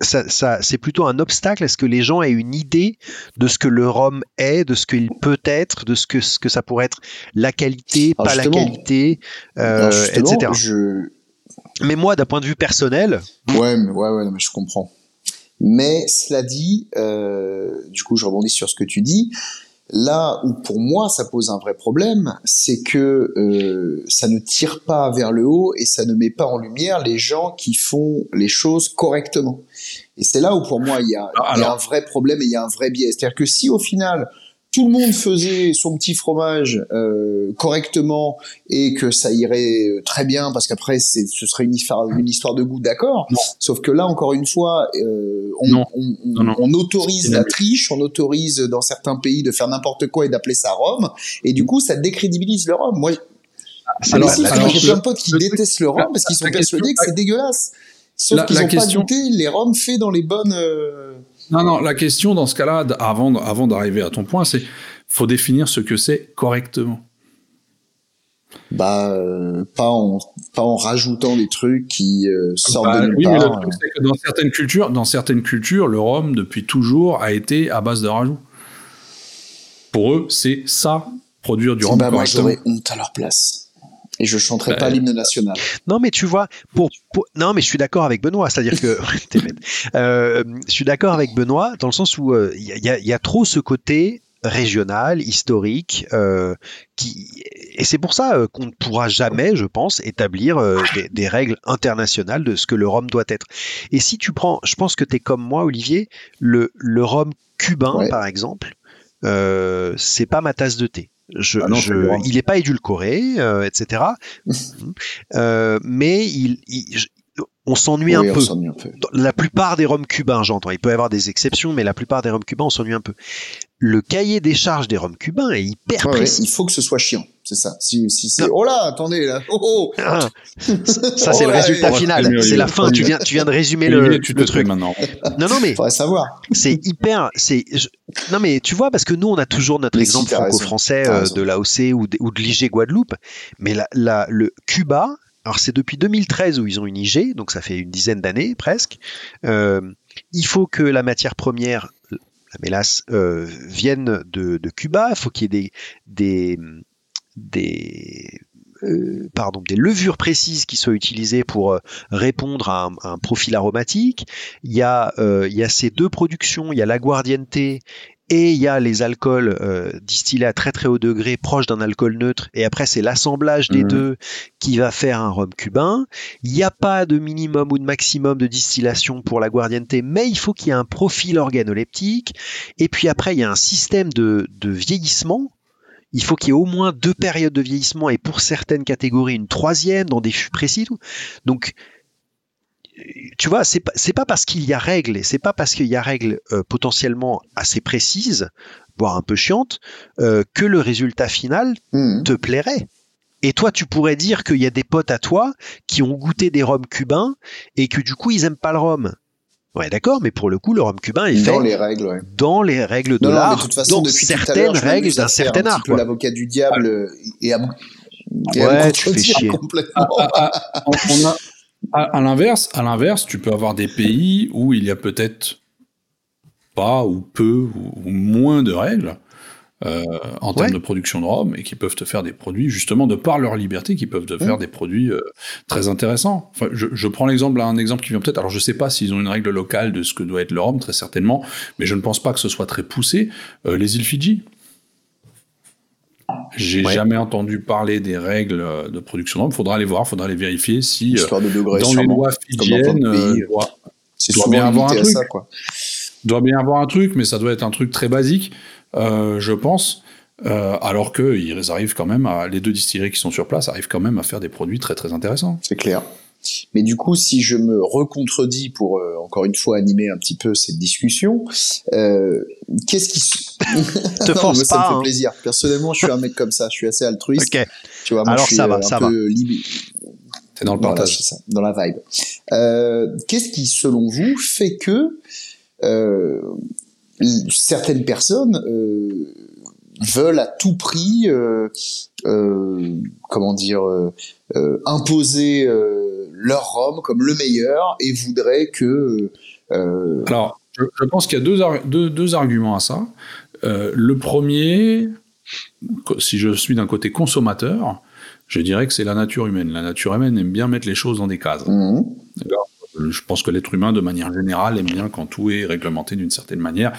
Ça, ça, c'est plutôt un obstacle à ce que les gens aient une idée de ce que le rhum est, de ce qu'il peut être, de ce que, ce que ça pourrait être la qualité, pas la qualité, etc. Je, mais moi, d'un point de vue personnel. Ouais, mais, ouais, ouais, mais je comprends. Mais cela dit, euh, du coup, je rebondis sur ce que tu dis. Là où pour moi ça pose un vrai problème, c'est que euh, ça ne tire pas vers le haut et ça ne met pas en lumière les gens qui font les choses correctement. Et c'est là où pour moi il y a, il y a un vrai problème et il y a un vrai biais. C'est-à-dire que si au final tout le monde faisait son petit fromage euh, correctement et que ça irait euh, très bien parce qu'après ce serait une histoire, une histoire de goût, d'accord? Sauf que là, encore une fois, euh, on, on, on, autorise la triche, on autorise dans certains pays de faire n'importe quoi et d'appeler ça rhum, et du coup, ça décrédibilise le rhum. Moi, alors, j'ai plein de potes qui détestent le rhum parce qu'ils sont persuadés que c'est dégueulasse. Sauf qu'ils n'ont pas goûté les rhums faits dans les bonnes. Euh, non, non, la question dans ce cas-là, avant, avant d'arriver à ton point, c'est faut définir ce que c'est correctement. Bah, euh, pas en pas en rajoutant des trucs qui euh, sortent bah, de nulle oui, Mais le truc, c'est que dans certaines cultures, dans certaines cultures, le rhum depuis toujours a été à base de rajout. Pour eux, c'est ça, produire du rhum bah, correctement. Moi, j'aurais honte à leur place et je chanterai pas bah, l'hymne national. Non, mais tu vois, pour, non, mais je suis d'accord avec Benoît, c'est-à-dire que euh, je suis d'accord avec Benoît dans le sens où il y, a, y, a, trop ce côté régional, historique, euh, qui et c'est pour ça qu'on ne pourra jamais, je pense, établir des, des, règles internationales de ce que le rhum doit être. Et si tu prends, je pense que tu es comme moi, Olivier, le, le rhum cubain, par exemple, euh, c'est pas ma tasse de thé. Je, ah je, il n'est pas édulcoré, euh, etc. euh, mais il, il, on s'ennuie un, peu. La plupart des roms cubains, j'entends. Il peut y avoir des exceptions, mais la plupart des roms cubains, on s'ennuie un peu. Le cahier des charges des roms cubains est hyper précis. il faut que ce soit chiant, c'est ça. Si, si c'est oh là, attendez là, oh, oh. Ah, ça c'est le résultat final, c'est la fin. Tu viens, tu viens de résumer le, le truc. Maintenant. Non, non, mais savoir. C'est hyper, c'est non mais tu vois parce que nous on a toujours notre exemple franco-français euh, de l'AOC ou de, ou de l'IG Guadeloupe, mais la, la, le Cuba alors c'est depuis 2013 où ils ont une IG, donc ça fait une dizaine d'années presque. Euh, il faut que la matière première la mélasse, viennent de, Cuba. Il faut qu'il y ait des, des levures précises qui soient utilisées pour répondre à un, profil aromatique. Il y, a, il y a ces deux productions, il y a l'aguardiente et il y a les alcools euh, distillés à très très haut degré, proches d'un alcool neutre, et après c'est l'assemblage des mmh. deux qui va faire un rhum cubain. Il n'y a pas de minimum ou de maximum de distillation pour la guardiente, mais il faut qu'il y ait un profil organoleptique, et puis après il y a un système de, de vieillissement il faut qu'il y ait au moins deux périodes de vieillissement et pour certaines catégories une troisième dans des fûts précis. Donc tu vois, c'est pas, pas parce qu'il y a règles, et c'est pas parce qu'il y a règles euh, potentiellement assez précises, voire un peu chiantes, euh, que le résultat final mmh. te plairait. Et toi, tu pourrais dire qu'il y a des potes à toi qui ont goûté des rhums cubains et que du coup, ils aiment pas le rhum. Ouais, d'accord, mais pour le coup, le rhum cubain est dans fait les règles, dans les règles de l'art, dans certaines règles d'un certain art. L'avocat du diable et à, ouais, tu fais chier. complètement. Ah, ah, ah, on a, à, l'inverse, à l'inverse, tu peux avoir des pays où il y a peut-être pas ou peu ou, moins de règles euh, en termes de production de rhum et qui peuvent te faire des produits justement de par leur liberté, qui peuvent te faire mmh. des produits euh, très intéressants. Enfin, je, je prends l'exemple, un exemple qui vient peut-être. Alors je sais pas s'ils ont une règle locale de ce que doit être le rhum, très certainement, mais je ne pense pas que ce soit très poussé. Euh, les îles Fidji. J'ai jamais entendu parler des règles de production d'hommes. Faudra aller voir, faudra les vérifier si euh, dans les lois fidjiennes, euh, doit, doit bien avoir un truc. Ça, quoi. Doit bien avoir un truc, mais ça doit être un truc très basique, euh, je pense. Euh, alors qu'ils arrivent quand même à, les deux distilleries qui sont sur place arrivent quand même à faire des produits très très intéressants. C'est clair. Mais du coup, si je me recontredis pour euh, encore une fois animer un petit peu cette discussion, euh, qu'est-ce qui te force ça me fait hein. plaisir. Personnellement, je suis un mec comme ça. Je suis assez altruiste. Ok. Tu vois, moi, Alors je suis ça va, un ça peu va. C'est dans le partage. ça, dans la vibe. Euh, qu'est-ce qui, selon vous, fait que euh, certaines personnes euh, veulent à tout prix, euh, euh, comment dire, euh, imposer leur rhum comme le meilleur et voudraient que. Alors, je, pense qu'il y a deux, deux, deux, arguments à ça. le premier, si je suis d'un côté consommateur, je dirais que c'est la nature humaine. La nature humaine aime bien mettre les choses dans des cases. Mmh. Je pense que l'être humain, de manière générale, aime bien quand tout est réglementé d'une certaine manière.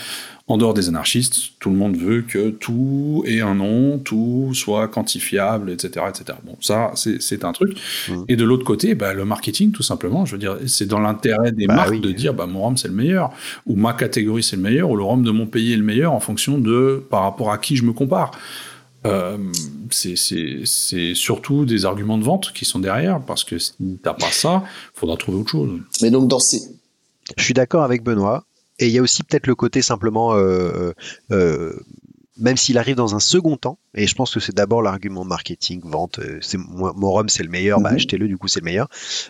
En dehors des anarchistes, tout le monde veut que tout ait un nom, tout soit quantifiable, etc. etc. Bon, ça, c'est un truc. Mmh. Et de l'autre côté, bah, le marketing, tout simplement, je veux dire, c'est dans l'intérêt des bah marques de dire, bah, mon rhum, c'est le meilleur, ou ma catégorie, c'est le meilleur, ou le rhum de mon pays est le meilleur en fonction de par rapport à qui je me compare. Euh, c'est surtout des arguments de vente qui sont derrière, parce que si t'as pas ça, faudra trouver autre chose. Mais donc dans ces... Je suis d'accord avec Benoît. Et il y a aussi peut-être le côté simplement, euh, euh, même s'il arrive dans un second temps, et je pense que c'est d'abord l'argument marketing, vente, euh, c'est mon rhum c'est le meilleur, bah mhm. achetez-le, du coup c'est le meilleur.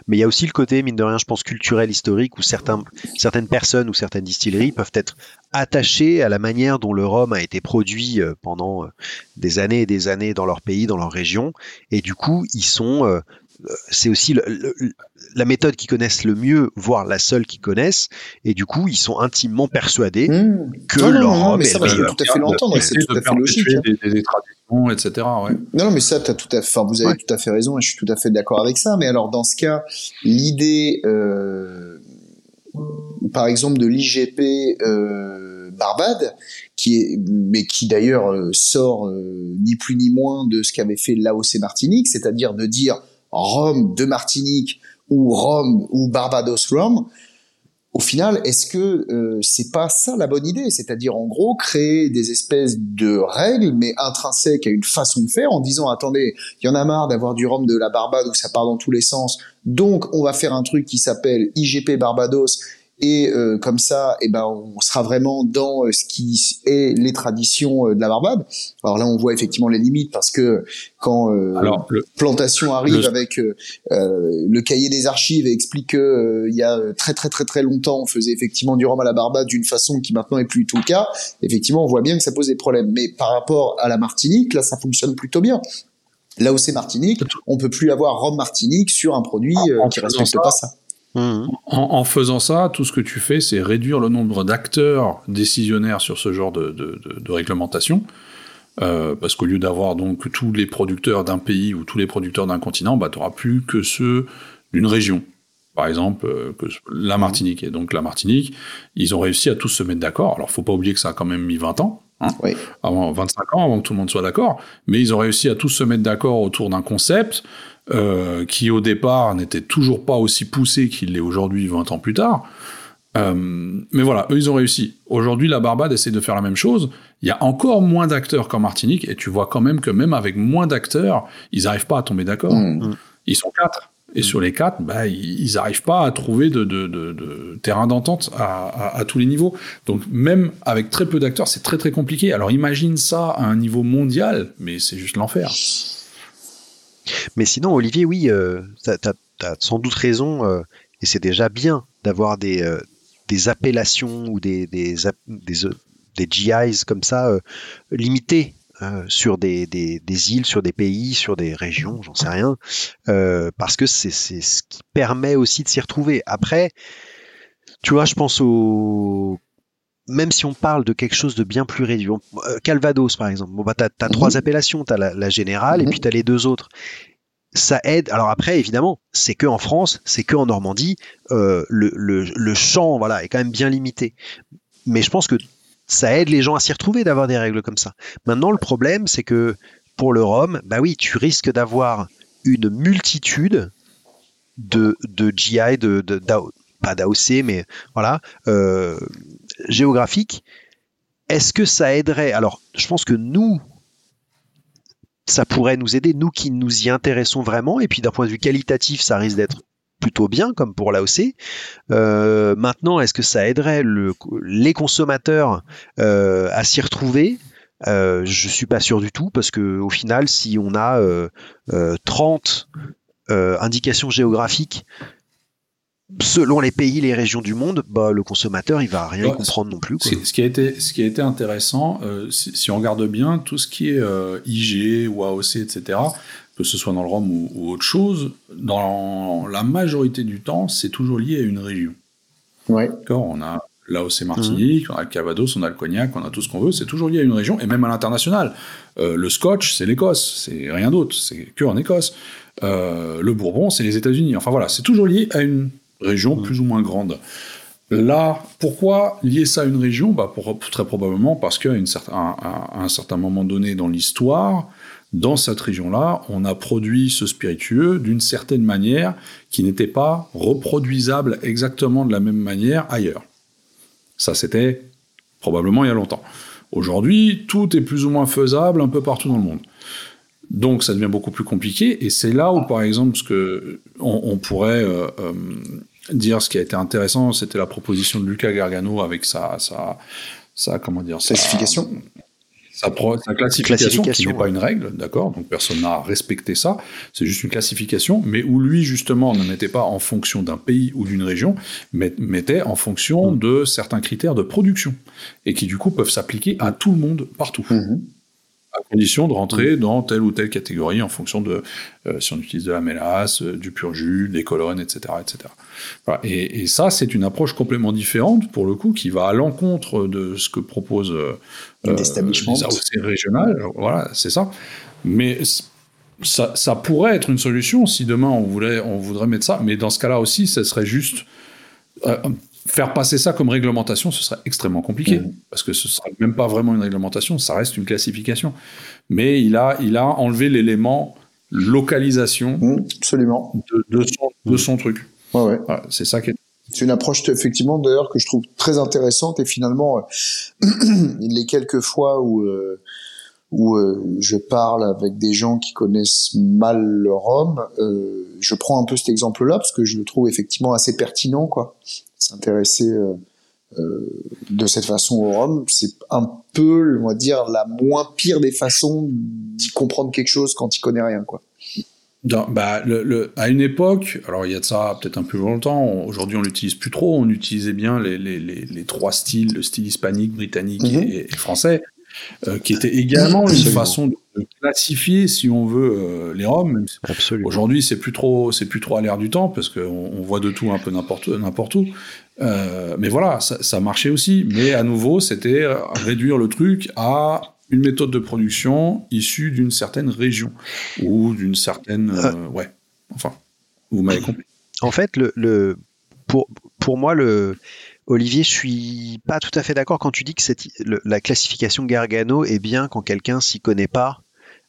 Mais il y a aussi le côté, mine de rien, je pense culturel, historique, où certains, certaines personnes ou certaines distilleries peuvent être attachées à la manière dont le rhum a été produit pendant des années et des années dans leur pays, dans leur région, et du coup ils sont c'est aussi la méthode qu'ils connaissent le mieux, voire la seule qu'ils connaissent, et du coup, ils sont intimement persuadés mmh. que leur rhum est meilleur. tout à fait l'entendre, et c'est tout à fait logique. Hein. Des, traditions, etc. Ouais. Non, non, mais ça, as tout à fait, enfin, vous avez tout à fait raison, et je suis tout à fait d'accord avec ça. Mais alors, dans ce cas, l'idée, euh, par exemple, de l'IGP euh, Barbade, qui est, mais qui d'ailleurs euh, sort euh, ni plus ni moins de ce qu'avait fait l'AOC Martinique, c'est-à-dire de dire Rome de Martinique ou Rome ou Barbados Rome, au final, est-ce que euh, c'est pas ça la bonne idée? C'est-à-dire en gros créer des espèces de règles, mais intrinsèques à une façon de faire, en disant attendez, il y en a marre d'avoir du rhum de la Barbade où ça part dans tous les sens, donc on va faire un truc qui s'appelle IGP Barbados et euh, comme ça, eh ben, on sera vraiment dans euh, ce qui est les traditions euh, de la Barbade. Alors là, on voit effectivement les limites parce que quand Alors, Plantation arrive avec le cahier des archives et explique que il y a très très très très longtemps, on faisait effectivement du rhum à la Barbade d'une façon qui maintenant est plus tout le cas. Effectivement, on voit bien que ça pose des problèmes. Mais par rapport à la Martinique, là, ça fonctionne plutôt bien. Là où c'est Martinique, on peut plus avoir rhum Martinique sur un produit qui respecte pas ça. Mmh. En, faisant ça, tout ce que tu fais, c'est réduire le nombre d'acteurs décisionnaires sur ce genre de, réglementation. Euh, parce qu'au lieu d'avoir donc tous les producteurs d'un pays ou tous les producteurs d'un continent, bah, tu n'auras plus que ceux d'une région. Par exemple, euh, que la Martinique. Et donc la Martinique, ils ont réussi à tous se mettre d'accord. Alors, faut pas oublier que ça a quand même mis 20 ans. Hein, avant 25 ans, avant que tout le monde soit d'accord. Mais ils ont réussi à tous se mettre d'accord autour d'un concept euh, qui au départ n'était toujours pas aussi poussé qu'il l'est aujourd'hui 20 ans plus tard. Euh, mais voilà, eux ils ont réussi. Aujourd'hui, la Barbade essaie de faire la même chose. Il y a encore moins d'acteurs qu'en Martinique, et tu vois quand même que même avec moins d'acteurs, ils n'arrivent pas à tomber d'accord. Mmh. Ils sont quatre. Et sur les quatre, bah, ils n'arrivent pas à trouver de, terrain d'entente à, à, tous les niveaux. Donc même avec très peu d'acteurs, c'est très très compliqué. Alors imagine ça à un niveau mondial, mais c'est juste l'enfer. Mais sinon, Olivier, oui, euh, tu as, sans doute raison, euh, et c'est déjà bien d'avoir des, euh, des appellations ou des, des, des, GIs comme ça limités sur des, des, des, îles, sur des pays, sur des régions, j'en sais rien, parce que c'est ce qui permet aussi de s'y retrouver. Après, tu vois, je pense au même si on parle de quelque chose de bien plus réduit, euh, Calvados par exemple, bon, bah, tu as, trois appellations, tu as la, générale et puis tu as les deux autres. Ça aide. Alors après, évidemment, c'est que en France, c'est que en Normandie, euh, le, le, champ voilà, est quand même bien limité. Mais je pense que ça aide les gens à s'y retrouver d'avoir des règles comme ça. Maintenant, le problème, c'est que pour le rhum, bah oui, tu risques d'avoir une multitude de, de GI, de, pas d'AOC, mais voilà, euh, géographique, est-ce que ça aiderait? Alors, je pense que nous, ça pourrait nous aider, nous qui nous y intéressons vraiment, et puis d'un point de vue qualitatif, ça risque d'être plutôt bien, comme pour l'AOC. Euh, maintenant, est-ce que ça aiderait les consommateurs euh, à s'y retrouver? Euh, je suis pas sûr du tout parce que au final, si on a 30 indications géographiques selon les pays, les régions du monde, bah, le consommateur, il va rien comprendre non plus. Ce, qui a été, ce qui a été intéressant, euh, si, on regarde bien, tout ce qui est euh, IG ou AOC, etc., que ce soit dans le rhum ou, autre chose, dans la majorité du temps, c'est toujours lié à une région. Ouais. On a l'AOC Martinique, mmh. on a le Cavados, on a le Cognac, on a tout ce qu'on veut, c'est toujours lié à une région, et même à l'international. Euh, le Scotch, c'est l'Écosse, c'est rien d'autre, c'est que en Écosse. le Bourbon, c'est les États-Unis. Enfin voilà, c'est toujours lié à une région mm. plus ou moins grande. Là, pourquoi lier ça à une région? Bah pour, Très probablement parce qu'à un, un, certain moment donné dans l'histoire, dans cette région-là, on a produit ce spiritueux d'une certaine manière qui n'était pas reproduisable exactement de la même manière ailleurs. Ça, c'était probablement il y a longtemps. Aujourd'hui, tout est plus ou moins faisable un peu partout dans le monde. Donc ça devient beaucoup plus compliqué, et c'est là où, par exemple, ce que on, pourrait euh, euh, dire ce qui a été intéressant, c'était la proposition de Luca Gargano avec sa, sa, sa comment dire, classification. Sa, classification, qui n'est pas une règle, d'accord Donc personne n'a respecté ça. C'est juste une classification, mais où lui justement ne mettait pas en fonction d'un pays ou d'une région, mais mettait en fonction mmh. de certains critères de production et qui du coup peuvent s'appliquer à tout le monde partout. Mmh à condition de rentrer mm. dans telle ou telle catégorie en fonction de euh, si on utilise de la mélasse, euh, du pur jus, des colonnes, etc. etc. Et, ça, c'est une approche complètement différente, pour le coup, qui va à l'encontre de ce que propose euh, euh les AOC régionales. Voilà, c'est ça. Mais ça, ça, pourrait être une solution si demain on, voulait, on voudrait mettre ça, mais dans ce cas-là aussi, ce serait juste faire passer ça comme réglementation, ce serait extrêmement compliqué, mmh. parce que ce ne sera même pas vraiment une réglementation, ça reste une classification. Mais il a, il a enlevé l'élément localisation mmh, absolument. De, son, de, son, truc. Ouais, c'est ça qui est... C'est une approche effectivement d'ailleurs que je trouve très intéressante et finalement euh, les quelques fois où euh, où euh, je parle avec des gens qui connaissent mal le rhum, je prends un peu cet exemple-là parce que je le trouve effectivement assez pertinent quoi s'intéresser euh, euh, de cette façon au Rhum, c'est un peu, on va dire, la moins pire des façons d'y comprendre quelque chose quand il connaît rien, quoi. bah, le, à une époque, alors il y a de ça peut-être un peu longtemps, aujourd'hui on l'utilise plus trop, on utilisait bien les, les, les, trois styles, le style hispanique, britannique mhm. et, français. Qui était également une façon de, classifier, si on veut, les roms. Aujourd'hui, c'est plus trop, c'est plus trop à l'air du temps parce qu'on on voit de tout un peu n'importe n'importe où. mais voilà, ça, ça, marchait aussi. Mais à nouveau, c'était réduire le truc à une méthode de production issue d'une certaine région ou d'une certaine, ouais, enfin, vous m'avez compris. En fait, le, le pour, pour moi, le, Olivier, je suis pas tout à fait d'accord quand tu dis que cette, la classification Gargano est bien quand quelqu'un s'y connaît pas.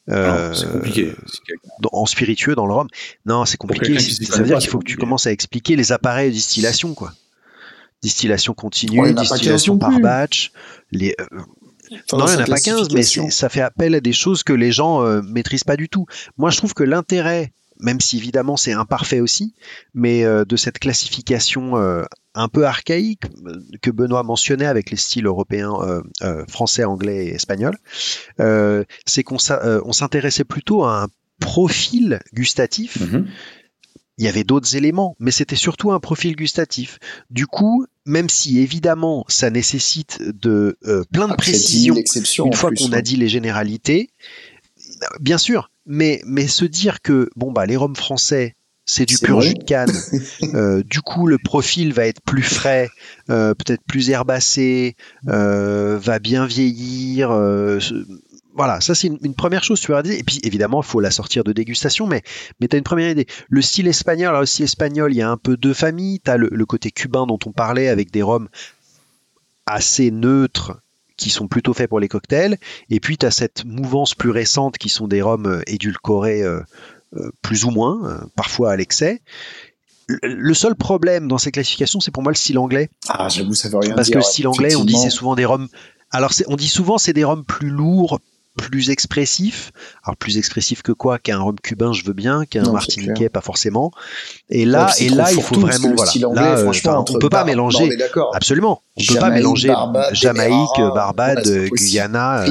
Euh, c'est compliqué. en spiritueux dans le rhum. Non, c'est compliqué. Ça veut dire qu'il faut que tu commences à expliquer les appareils de distillation, quoi. Distillation continue, distillation par batch. Les, euh, non, il n'y en a pas 15, mais ça fait appel à des choses que les gens euh, maîtrisent pas du tout. Moi, je trouve que l'intérêt même si évidemment c'est imparfait aussi, mais euh, de cette classification euh, un peu archaïque euh, que Benoît mentionnait avec les styles européens, français, anglais et espagnol, c'est qu'on s'intéressait plutôt à un profil gustatif. Mm-hmm. Il y avait d'autres éléments, mais c'était surtout un profil gustatif. Du coup, même si évidemment ça nécessite de plein de précisions, une fois qu'on a dit les généralités, bien sûr, mais, mais se dire que bon bah les rhums français c'est du pur jus de canne. Euh, du coup, le profil va être plus frais, euh, peut-être plus herbacé, euh, va bien vieillir. voilà, ça c'est une, première chose, tu vas dire. Et puis évidemment, il faut la sortir de dégustation, mais, mais tu as une première idée. Le style espagnol, alors le style espagnol, il y a un peu deux familles. Tu as le, le, côté cubain dont on parlait avec des rhums assez neutres qui sont plutôt faits pour les cocktails. Et puis, tu as cette mouvance plus récente qui sont des rhums euh, édulcorés euh, euh, plus ou moins, parfois à l'excès. Le seul problème dans ces classifications, c'est pour moi le style anglais. Ah, j'avoue, ça veut rien Parce dire. Parce que le style anglais, on dit c'est souvent des rhums. Alors, on dit souvent c'est des rhums plus lourds, plus expressif. Alors plus expressif que quoi? Qu'un rhum cubain, je veux bien, qu'un martiniquais, pas forcément. Et là, et là, il faut vraiment voilà. Là, euh, on peut pas mélanger. absolument, on peut pas mélanger Jamaïque, Barbade, Guyana,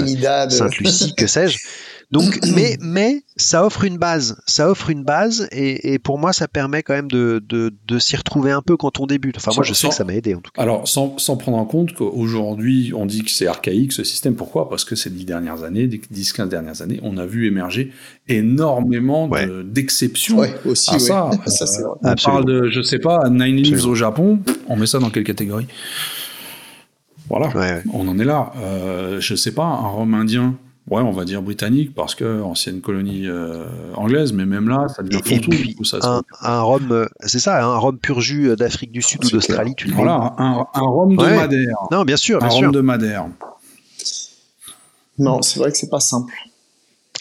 Sainte-Lucie, que sais-je. Donc, mais, mais ça offre une base, ça offre une base, et, pour moi, ça permet quand même de, de, s'y retrouver un peu quand on débute. Enfin, moi, je sais que ça m'a aidé en tout cas. Alors, sans, sans prendre en compte qu'aujourd'hui, on dit que c'est archaïque ce système. Pourquoi? Parce que ces dix dernières années, 10-15 dernières années, on a vu émerger énormément d'exceptions ouais, aussi, à ça. ça euh, on parle de, je sais pas, Nine Leaves au Japon. On met ça dans quelle catégorie? Voilà, on en est là. Euh, je sais pas, un rhum indien ouais, on va dire britannique parce que ancienne colonie euh, anglaise, mais même là, ça devient et, puis, ça un, un rhum, euh, c'est ça, un rhum pur jus d'Afrique du Sud ou d'Australie, tu le Voilà, un, un, rhum de Madère. Non, bien sûr, bien un rhum de Madère. Non, c'est vrai que c'est pas simple.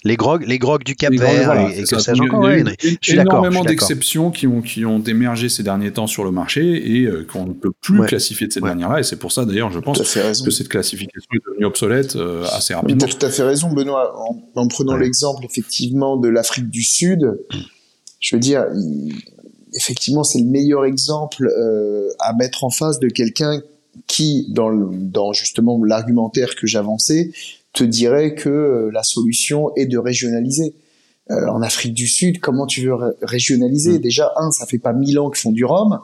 Les grogs, les grogs du Cap Vert et, que ça, encore. Il y a eu, énormément d'exceptions qui ont, qui ont émergé ces derniers temps sur le marché et euh, qu'on ne peut plus classifier de cette manière-là. Et c'est pour ça, d'ailleurs, je pense que cette classification est devenue obsolète euh, assez rapidement. Tu as tout à fait raison, Benoît. En, prenant l'exemple, effectivement, de l'Afrique du Sud, je veux dire, effectivement, c'est le meilleur exemple euh, à mettre en face de quelqu'un qui, dans, dans justement l'argumentaire que j'avançais, te dirait que euh, la solution est de régionaliser. Euh, en Afrique du Sud, comment tu veux régionaliser? Mm. Déjà, un, ça fait pas mille ans qu'ils font du rhum,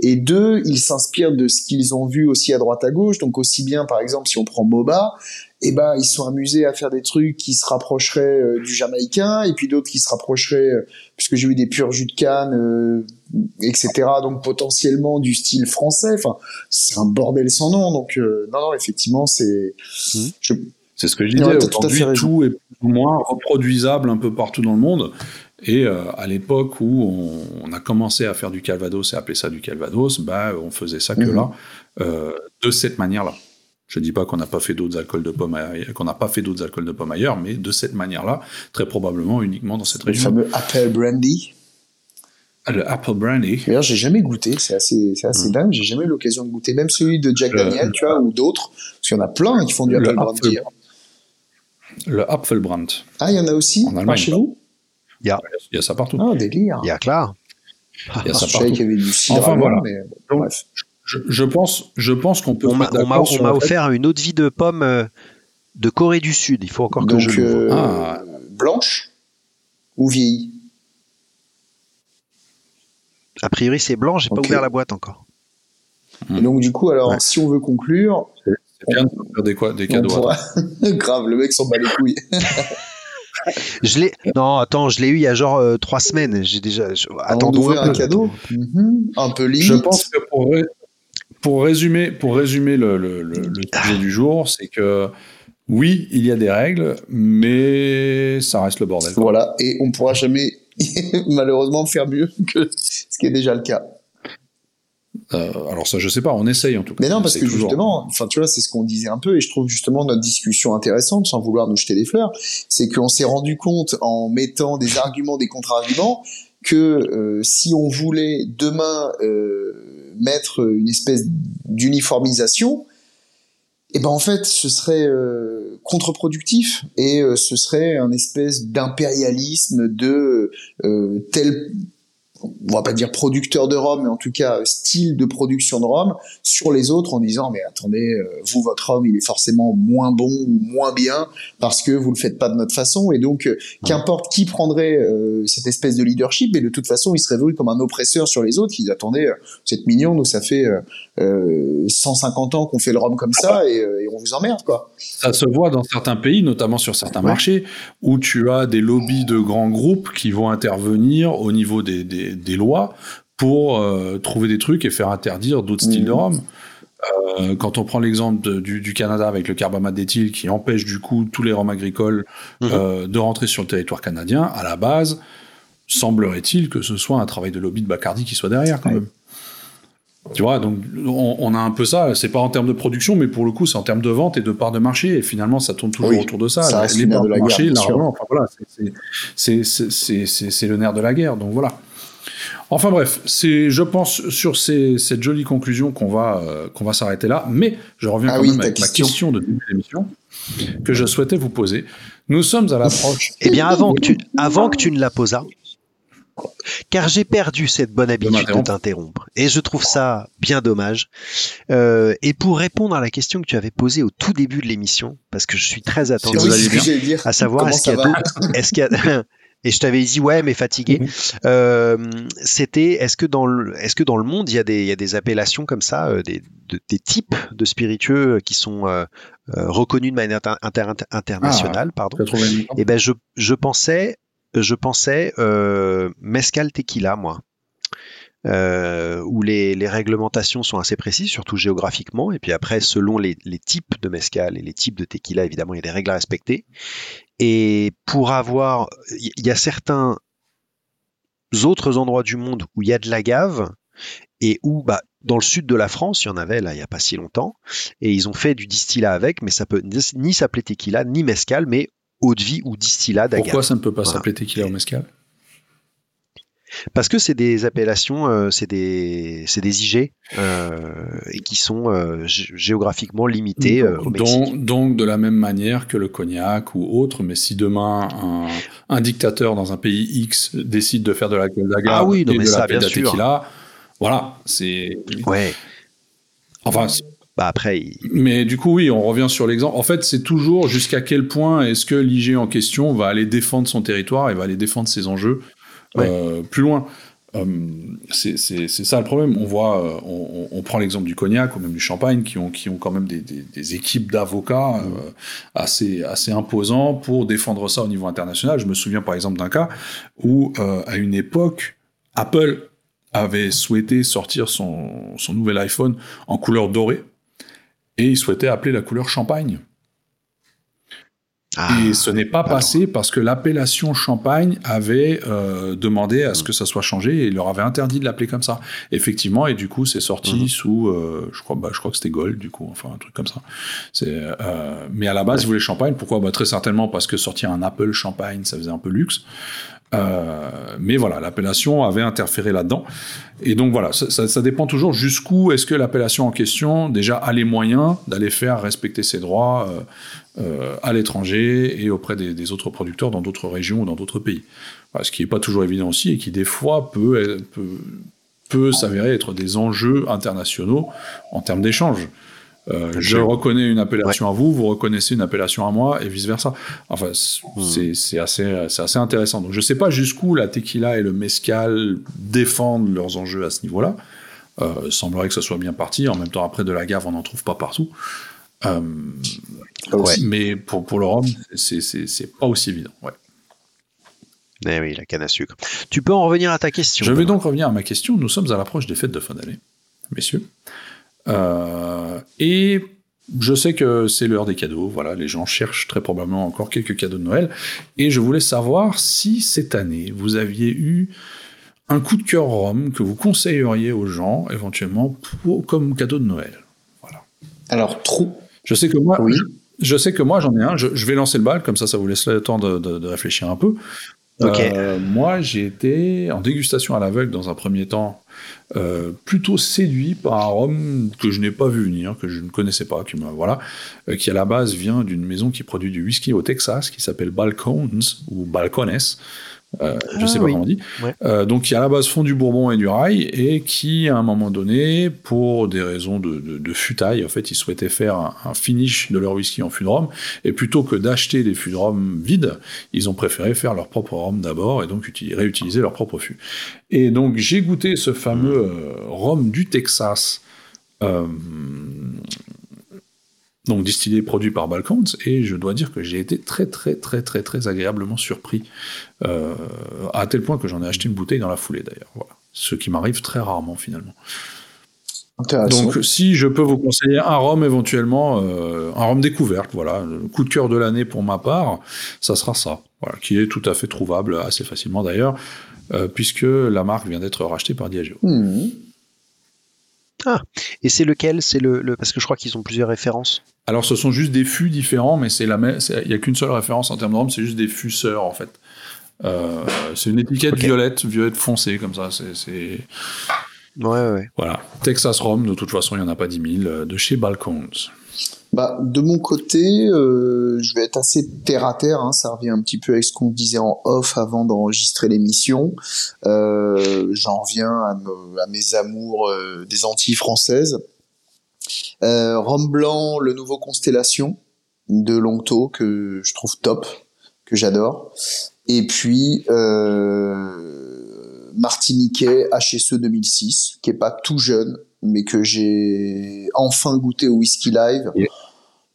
et deux, ils s'inspirent de ce qu'ils ont vu aussi à droite à gauche. Donc aussi bien, par exemple, si on prend Moba, eh ben ils sont amusés à faire des trucs qui se rapprocheraient euh, du jamaïcain, et puis d'autres qui se rapprocheraient, puisque j'ai eu des purs jus de canne, etc. Donc potentiellement du style français. Enfin, c'est un bordel sans nom. Donc non, non, effectivement, c'est. Mm. Je, c'est ce que je disais. Aujourd'hui, tout est plus ou moins reproduisable un peu partout dans le monde. Et euh, à l'époque où on, a commencé à faire du Calvados et appeler ça du Calvados, bah, on faisait ça que mhm. là, euh, de cette manière-là. Je ne dis pas qu'on n'a pas fait d'autres alcools de pomme, qu'on n'a pas fait d'autres alcools de pomme ailleurs, mais de cette manière-là, très probablement uniquement dans cette région. Le fameux Apple Brandy. Ah, le Apple Brandy. D'ailleurs, j'ai jamais goûté, c'est assez, c'est assez mm. dingue. J'ai jamais eu l'occasion de goûter, même celui de Jack Daniel, tu vois, ou d'autres, parce qu'il y en a plein qui font du Apple Brandy. Hein. Le Apfelbrand. Ah, il y en a aussi en Allemagne, chez vous il y, a, il y a ça partout. Ah, délire. Il y a clair. Il y a ça partout. Je qu'il y avait du cidre enfin, voilà. mais bref. Je, je, pense, je pense qu'on peut. On m'a offert une autre vie de pomme euh, de Corée du Sud. Il faut encore que Donc, je. Euh, ah. Blanche ou vieillie A priori, c'est blanc. J'ai okay. pas ouvert la boîte encore. Et donc, du coup, alors, si on veut conclure, bien de faire des, quoi, des cadeaux. Grave, le mec s'en bat les couilles. je l'ai. Non, attends, je l'ai eu il y a genre euh, trois semaines. J'ai déjà. Attendons un, un cadeau. Mhm. Un peu limite. Je pense que pour, pour résumer, pour résumer le, le, le, sujet du jour, c'est que oui, il y a des règles, mais ça reste le bordel. Voilà, et on pourra jamais malheureusement faire mieux que ce qui est déjà le cas. Euh, alors ça, je sais pas, on essaye en tout cas. Mais non, parce que justement, enfin tu vois, c'est ce qu'on disait un peu, et je trouve justement notre discussion intéressante, sans vouloir nous jeter des fleurs, c'est qu'on s'est rendu compte en mettant des arguments, des contre-arguments, que euh, si on voulait demain euh, mettre une espèce d'uniformisation, et eh ben en fait ce serait euh, contre-productif et euh, ce serait un espèce d'impérialisme de euh, tel on va pas dire producteur de rhum, mais en tout cas style de production de rhum sur les autres en disant mais attendez, euh, vous votre rhum il est forcément moins bon ou moins bien parce que vous le faites pas de notre façon et donc euh, qu'importe qui prendrait euh, cette espèce de leadership et de toute façon il serait vu comme un oppresseur sur les autres. Ils attendaient cette mignon, nous ça fait 150 ans qu'on fait le rhum comme ça et, on vous emmerde quoi. Ça se voit dans certains pays, notamment sur certains marchés où tu as des lobbies de grands groupes qui vont intervenir au niveau des des, lois pour euh, trouver des trucs et faire interdire d'autres styles de mmh. rhum. Euh, quand on prend l'exemple du, Canada avec le carbamate d'éthyle qui empêche du coup tous les rhums agricoles mmh. euh, de rentrer sur le territoire canadien, à la base, semblerait-il que ce soit un travail de lobby de Bacardi qui soit derrière quand même. Tu vois, donc on, a un peu ça. C'est pas en termes de production, mais pour le coup, c'est en termes de vente et de part de marché. Et finalement, ça tourne toujours autour de ça. ça les parts de, la marché, enfin, voilà, c'est le nerf de la guerre. Donc voilà. Enfin bref, c'est, je pense, sur cette jolie conclusion qu'on va, euh, qu'on va s'arrêter là. Mais je reviens ah quand même avec ma question de début de l'émission que je souhaitais vous poser. Nous sommes à l'approche. Eh bien, avant que tu, avant que tu ne la posas, car j'ai perdu cette bonne habitude de t'interrompre. Et je trouve ça bien dommage. Euh, et pour répondre à la question que tu avais posée au tout début de l'émission, parce que je suis très attentif à savoir est-ce qu'il y a, et je t'avais dit ouais mais fatigué. Mhm. Euh, c'était est-ce que dans le est-ce que dans le monde il y a des il y a des appellations comme ça, euh, des, des types de spiritueux qui sont euh, reconnus de manière internationale, ah, pardon? Et eh ben je je pensais je pensais mezcal tequila moi. Euh, où les, les, réglementations sont assez précises, surtout géographiquement, et puis après, selon les, les types de mezcal et les types de tequila, évidemment, il y a des règles à respecter. Et pour avoir, il y a certains autres endroits du monde où il y a de l'agave et où, bah, dans le sud de la France, il y en avait là il n'y a pas si longtemps, et ils ont fait du distillat avec, mais ça peut ni s'appeler tequila ni mezcal, mais eau de vie ou distillat d'agave. Pourquoi ça ne peut pas s'appeler tequila ou mezcal parce que c'est des appellations, euh, c'est des, des IG euh, et qui sont euh, géographiquement limitées. Donc, donc, de la même manière que le cognac ou autre, mais si demain un, un dictateur dans un pays X décide de faire de la la ah oui, non, mais ça, bien sûr. tequila, voilà, c'est. Ouais. Enfin. Bah après. Mais du coup, oui, on revient sur l'exemple. En fait, c'est toujours jusqu'à quel point est-ce que l'IG en question va aller défendre son territoire et va aller défendre ses enjeux euh, plus loin. Euh, c'est ça le problème. On voit, euh, on, on, prend l'exemple du cognac ou même du champagne, qui ont, qui ont quand même des, des, des équipes d'avocats euh, assez, assez imposants pour défendre ça au niveau international. Je me souviens par exemple d'un cas où, à une époque, Apple avait souhaité sortir son, son nouvel iPhone en couleur dorée et il souhaitait appeler la couleur champagne. Ah, et ce n'est pas passé parce que l'appellation Champagne avait euh, demandé à ce que ça soit changé et il leur avait interdit de l'appeler comme ça. Effectivement, et du coup, c'est sorti mhm. sous, euh, je crois, bah, je crois que c'était Gold, du coup, enfin un truc comme ça. C'est, euh, mais à la base, ils voulaient Champagne. Pourquoi? Bah, Très certainement parce que sortir un Apple Champagne, ça faisait un peu luxe. Euh, mais voilà, l'appellation avait interféré là-dedans. Et donc voilà, ça, ça, ça dépend toujours jusqu'où est-ce que l'appellation en question déjà a les moyens d'aller faire respecter ses droits euh, euh, à l'étranger et auprès des, autres producteurs dans d'autres régions ou dans d'autres pays. ce qui n'est pas toujours évident aussi et qui des fois peut, peut, s'avérer être des enjeux internationaux en termes d'échange. Euh, je reconnais une appellation à vous, vous reconnaissez une appellation à moi, et vice-versa. Enfin, hmm. c'est assez, assez intéressant. Donc, je ne sais pas jusqu'où la tequila et le mezcal défendent leurs enjeux à ce niveau-là. Euh, semblerait que ça soit bien parti. En même temps, après, de la gave, on n'en trouve pas partout. Mais pour, pour le rhum, c'est pas aussi évident. Ouais. Eh oui, la canne à sucre. Tu peux en revenir à ta question. Je vais donc revenir à ma question. Nous sommes à l'approche des fêtes de fin d'année, messieurs. et je sais que c'est l'heure des cadeaux, voilà, les gens cherchent très probablement encore quelques cadeaux de Noël, et je voulais savoir si cette année vous aviez eu un coup de cœur rhum que vous conseilleriez aux gens éventuellement comme cadeau de Noël. Voilà. Alors trop. Je sais que moi, oui. je, sais que moi j'en ai un. Je, vais lancer le bal comme ça, ça vous laisse le temps de, réfléchir un peu. Euh, moi, j'ai été en dégustation à l'aveugle dans un premier temps euh, plutôt séduit par un rhum que je n'ai pas vu venir, que je ne connaissais pas, qui, voilà, euh, qui à la base vient d'une maison qui produit du whisky au Texas, qui s'appelle Balcones ou Balcones, euh, je sais pas ah comment on dit, euh, donc qui à la base font du bourbon et du rail et qui à un moment donné, pour des raisons de, de, de futaille, en fait, ils souhaitaient faire un, finish de leur whisky en fût de rhum et plutôt que d'acheter des fûts de rhum vides, ils ont préféré faire leur propre rhum d'abord et donc réutiliser leur propre fût. Et donc j'ai goûté ce fameux euh, rhum du Texas. Donc distillé produit par Balkans, et je dois dire que j'ai été très très très très très agréablement surpris, euh, à tel point que j'en ai acheté une bouteille dans la foulée d'ailleurs, voilà. ce qui m'arrive très rarement finalement. Donc si je peux vous conseiller un rhum éventuellement, euh, un rhum découverte, voilà, le coup de cœur de l'année pour ma part, ça sera ça, voilà, qui est tout à fait trouvable assez facilement d'ailleurs, euh, puisque la marque vient d'être rachetée par Diageo. Mmh. Ah, et c'est lequel? C'est le, parce que je crois qu'ils ont plusieurs références. Alors ce sont juste des fûts différents, mais c'est la il n'y a qu'une seule référence en termes de rhum, c'est juste des fûts-sœurs en fait. Euh, c'est une étiquette violette, violette foncée comme ça. C'est, Ouais, ouais. Voilà. Texas Rhum, de toute façon, il n'y en a pas 10 000, euh, de chez Balcones. Bah, de mon côté, euh, je vais être assez terre à terre. Hein, ça revient un petit peu avec ce qu'on disait en off avant d'enregistrer l'émission. Euh, J'en reviens à, à, mes amours euh, des Antilles françaises. Euh, Rhum blanc, le nouveau Constellation de Longto que je trouve top, que j'adore. Et puis euh, Martiniquais HSE 2006, qui est pas tout jeune, mais que j'ai enfin goûté au whisky live.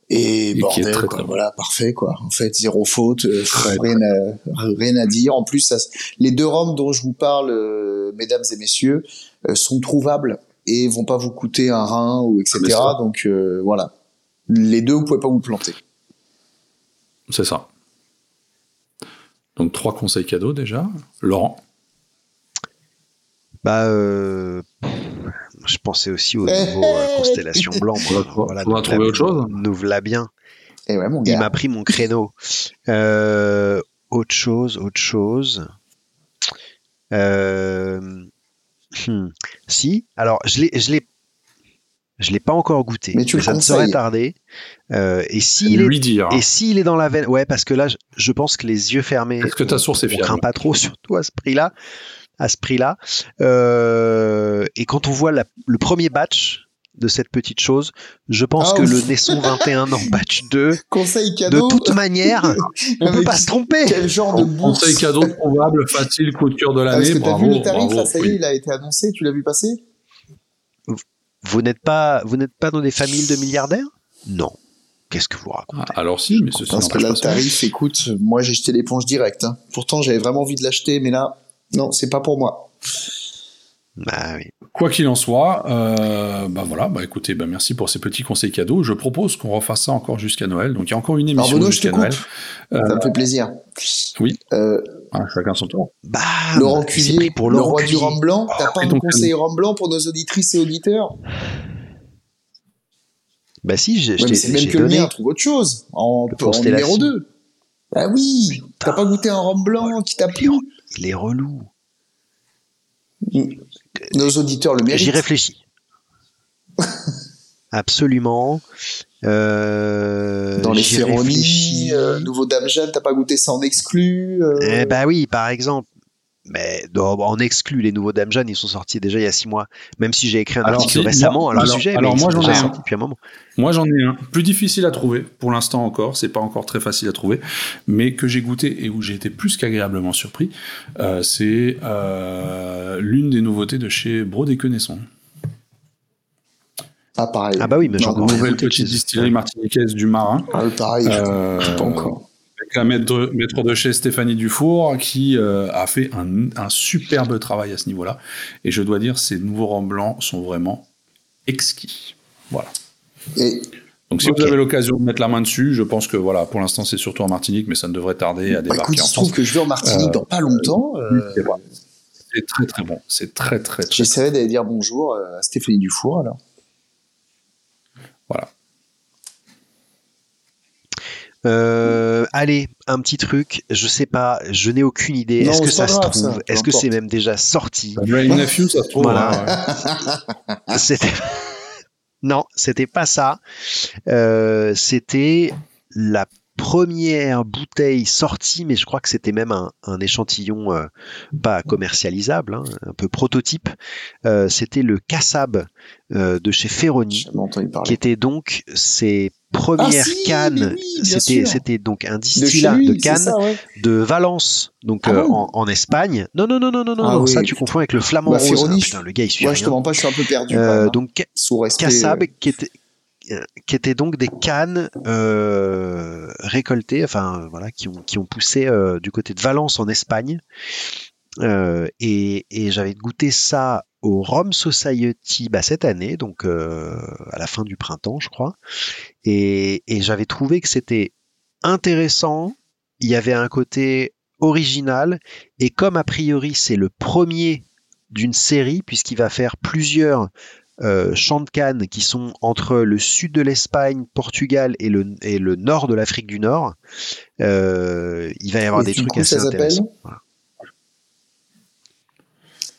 Et, bordel, voilà, parfait quoi. En fait, zéro faute, euh, rien, à, rien à dire. En plus, ça, les deux rhums dont je vous parle, euh, mesdames et messieurs, euh, sont trouvables et vont pas vous coûter un rein ou etc. Ah, Donc voilà, les deux vous pouvez pas vous planter. C'est ça. Donc trois conseils cadeaux déjà. Laurent. Bah, je pensais aussi aux nouveaux constellations blancs. Voilà, on va trouver autre chose. Nous voilà bien. Et eh ouais, mon gars. Il m'a pris mon créneau. Euh, autre chose, autre chose. Euh, hmm. Si, alors je l'ai, je l'ai, je l'ai pas encore goûté. Mais tu ça ne serait tardé. Euh, et s'il est, dire. et s'il est dans la veine, ouais, parce que là, je, pense que les yeux fermés. Est-ce que ta source est fiable craint pas trop, surtout à ce prix-là à ce prix-là. Euh, et quand on voit le premier batch de cette petite chose, je pense ah, que le Nesson 21 en batch 2, conseil cadeau. de toute manière, on peut pas se tromper. Quel genre de Conseil cadeau probable, facile, coup de cœur de l'année. Ah, t'as vu le tarif, là, ça y est, il a été annoncé, tu l'as vu passer? Vous n'êtes pas, vous n'êtes pas dans des familles de milliardaires? Non. Qu'est-ce que vous racontez? Ah, Alors si, mais ceci Parce que là, le tarif, écoute, moi j'ai jeté l'éponge direct. Hein. Pourtant, j'avais vraiment envie de l'acheter, mais là, non, c'est pas pour moi. Bah oui. Quoi qu'il en soit, euh, bah voilà, bah écoutez, bah merci pour ces petits conseils cadeaux. Je propose qu'on refasse ça encore jusqu'à Noël. Donc il y a encore une émission jusqu'à Noël. ça me fait plaisir. Oui. Euh, ah, chacun son tour. Bah, Laurent Cuvier, pour le roi du rhum blanc. T'as pas un conseil rhum blanc pour nos auditrices et auditeurs? Bah si, j'ai. Ouais, c'est même que le mien, trouve autre chose. En, en numéro 2. Bah oui, t'as pas goûté un rhum blanc qui t'a plu? Il est relou. Nos auditeurs le méritent. J'y réfléchis. Absolument. Euh, Dans les cérémonies, euh, nouveau Dame Jeanne, t'as pas goûté ça en exclu euh... Eh bah oui, par exemple. Mais en exclu, les nouveaux Dame Jeanne, ils sont sortis déjà il y a six mois. Même si j'ai écrit un article récemment à leur sujet, alors mais moi j'en ai un. depuis un moment. Moi j'en ai un, plus difficile à trouver pour l'instant encore, c'est pas encore très facile à trouver, mais que j'ai goûté et où j'ai été plus qu'agréablement surpris. Euh, c'est euh, l'une des nouveautés de chez Brodé Nesson. Ah, pareil. Ah, bah oui, mais j'en ai Nouvelle petite distillerie martiniquaise du Marin. Ah, pareil, euh, pas encore. La maître, maître de chez Stéphanie Dufour, qui euh, a fait un, un, superbe travail à ce niveau-là. Et je dois dire, ces nouveaux blancs sont vraiment exquis. Voilà. Et donc si vous avez l'occasion de mettre la main dessus, je pense que voilà, pour l'instant c'est surtout en Martinique, mais ça ne devrait tarder à bah, débarquer en France. Je trouve que je vais en Martinique dans pas longtemps. Euh, c'est très très bon, c'est très très. très J'essaierai d'aller dire bonjour euh, à Stéphanie Dufour alors. Voilà. Euh, allez, un petit truc, je sais pas, je n'ai aucune idée. Est-ce que ça se trouve Est-ce que c'est même déjà sorti Nephew, ça se trouve. Voilà. C'était. Non, c'était pas ça. Euh, c'était la première bouteille sortie, mais je crois que c'était même un, échantillon euh, pas commercialisable, hein, un peu prototype. Euh, c'était le Kassab de chez Ferroni, qui était donc ses première ah, canne, c'était c'était donc un distillat de, canne de Valence, donc ah euh, en, Espagne. Non non non non non non, ah ça tu confonds avec le flamand bah, rose. putain, le gars il suit ouais, je te mens pas, je suis un peu perdu. Euh, donc Kassab euh. qui était qui étaient donc des cannes récoltées, enfin voilà, qui ont poussé du côté de Valence en Espagne. et, et j'avais goûté ça au Rome Society bah, cette année, donc euh, à la fin du printemps, je crois. Et, j'avais trouvé que c'était intéressant. Il y avait un côté original. Et comme a priori c'est le premier d'une série, puisqu'il va faire plusieurs euh, champs de canne qui sont entre le sud de l'Espagne, Portugal et le, et le nord de l'Afrique du Nord, euh, il va y avoir des trucs assez intéressants.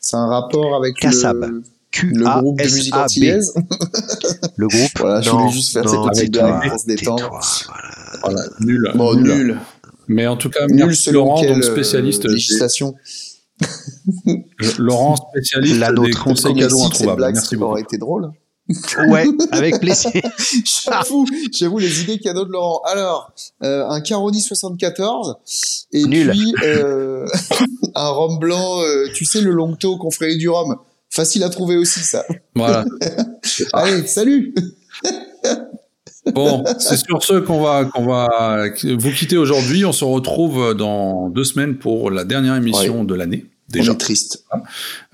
C'est un rapport avec le, le groupe de musique antillaise. le groupe. Voilà, je voulais juste faire cette petite blague pour se détendre. Voilà. nul. Bon, nul. Mais en tout cas, nul Laurent, donc euh, spécialiste. législation. Laurent, spécialiste La des conseils cadeaux introuvables. Merci beaucoup. Ça aurait été drôle. ouais, avec plaisir. j'avoue, j'avoue les idées cadeaux de Laurent. Alors, euh, un Caroni 74 et puis euh, un rhum blanc, euh, tu sais le longto qu'on ferait du rhum. Facile à trouver aussi ça. Voilà. Allez, salut. Bon, c'est sur ce qu'on va qu'on va vous quitter aujourd'hui. On se retrouve dans deux semaines pour la dernière émission de l'année. Déjà. On est triste.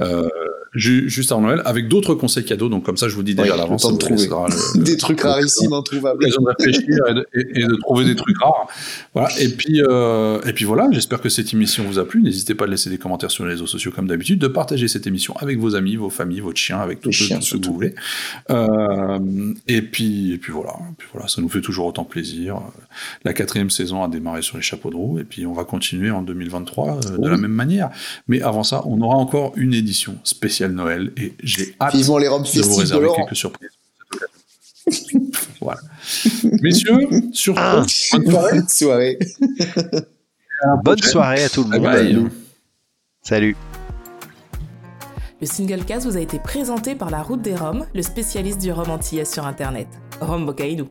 Euh, juste avant Noël, avec d'autres conseils cadeaux. Donc comme ça, je vous dis déjà à l'avance. De trouver. des trucs rarissimes introuvables. de réfléchir et de, trouver des trucs rares. Voilà. Et puis euh, et puis voilà. J'espère que cette émission vous a plu. N'hésitez pas à laisser des commentaires sur les réseaux sociaux comme d'habitude, de partager cette émission avec vos amis, vos familles, votre chien, avec tous ceux, que vous voulez. Euh, et puis et puis voilà. Et puis voilà, ça nous fait toujours autant plaisir. La quatrième saison a démarré sur les chapeaux de roue et puis on va continuer en 2023 euh, de la même manière. Mais avant ça, on aura encore une édition spéciale Noël et j'ai hâte les de vous réserver quelques surprises. voilà. Messieurs, sur ah. bonne soirée. bonne soirée. à tout le monde. Salut. Le single cast vous a été présenté par la Route des Roms, le spécialiste du rhum antillais sur Internet. Rome Bocaïdou.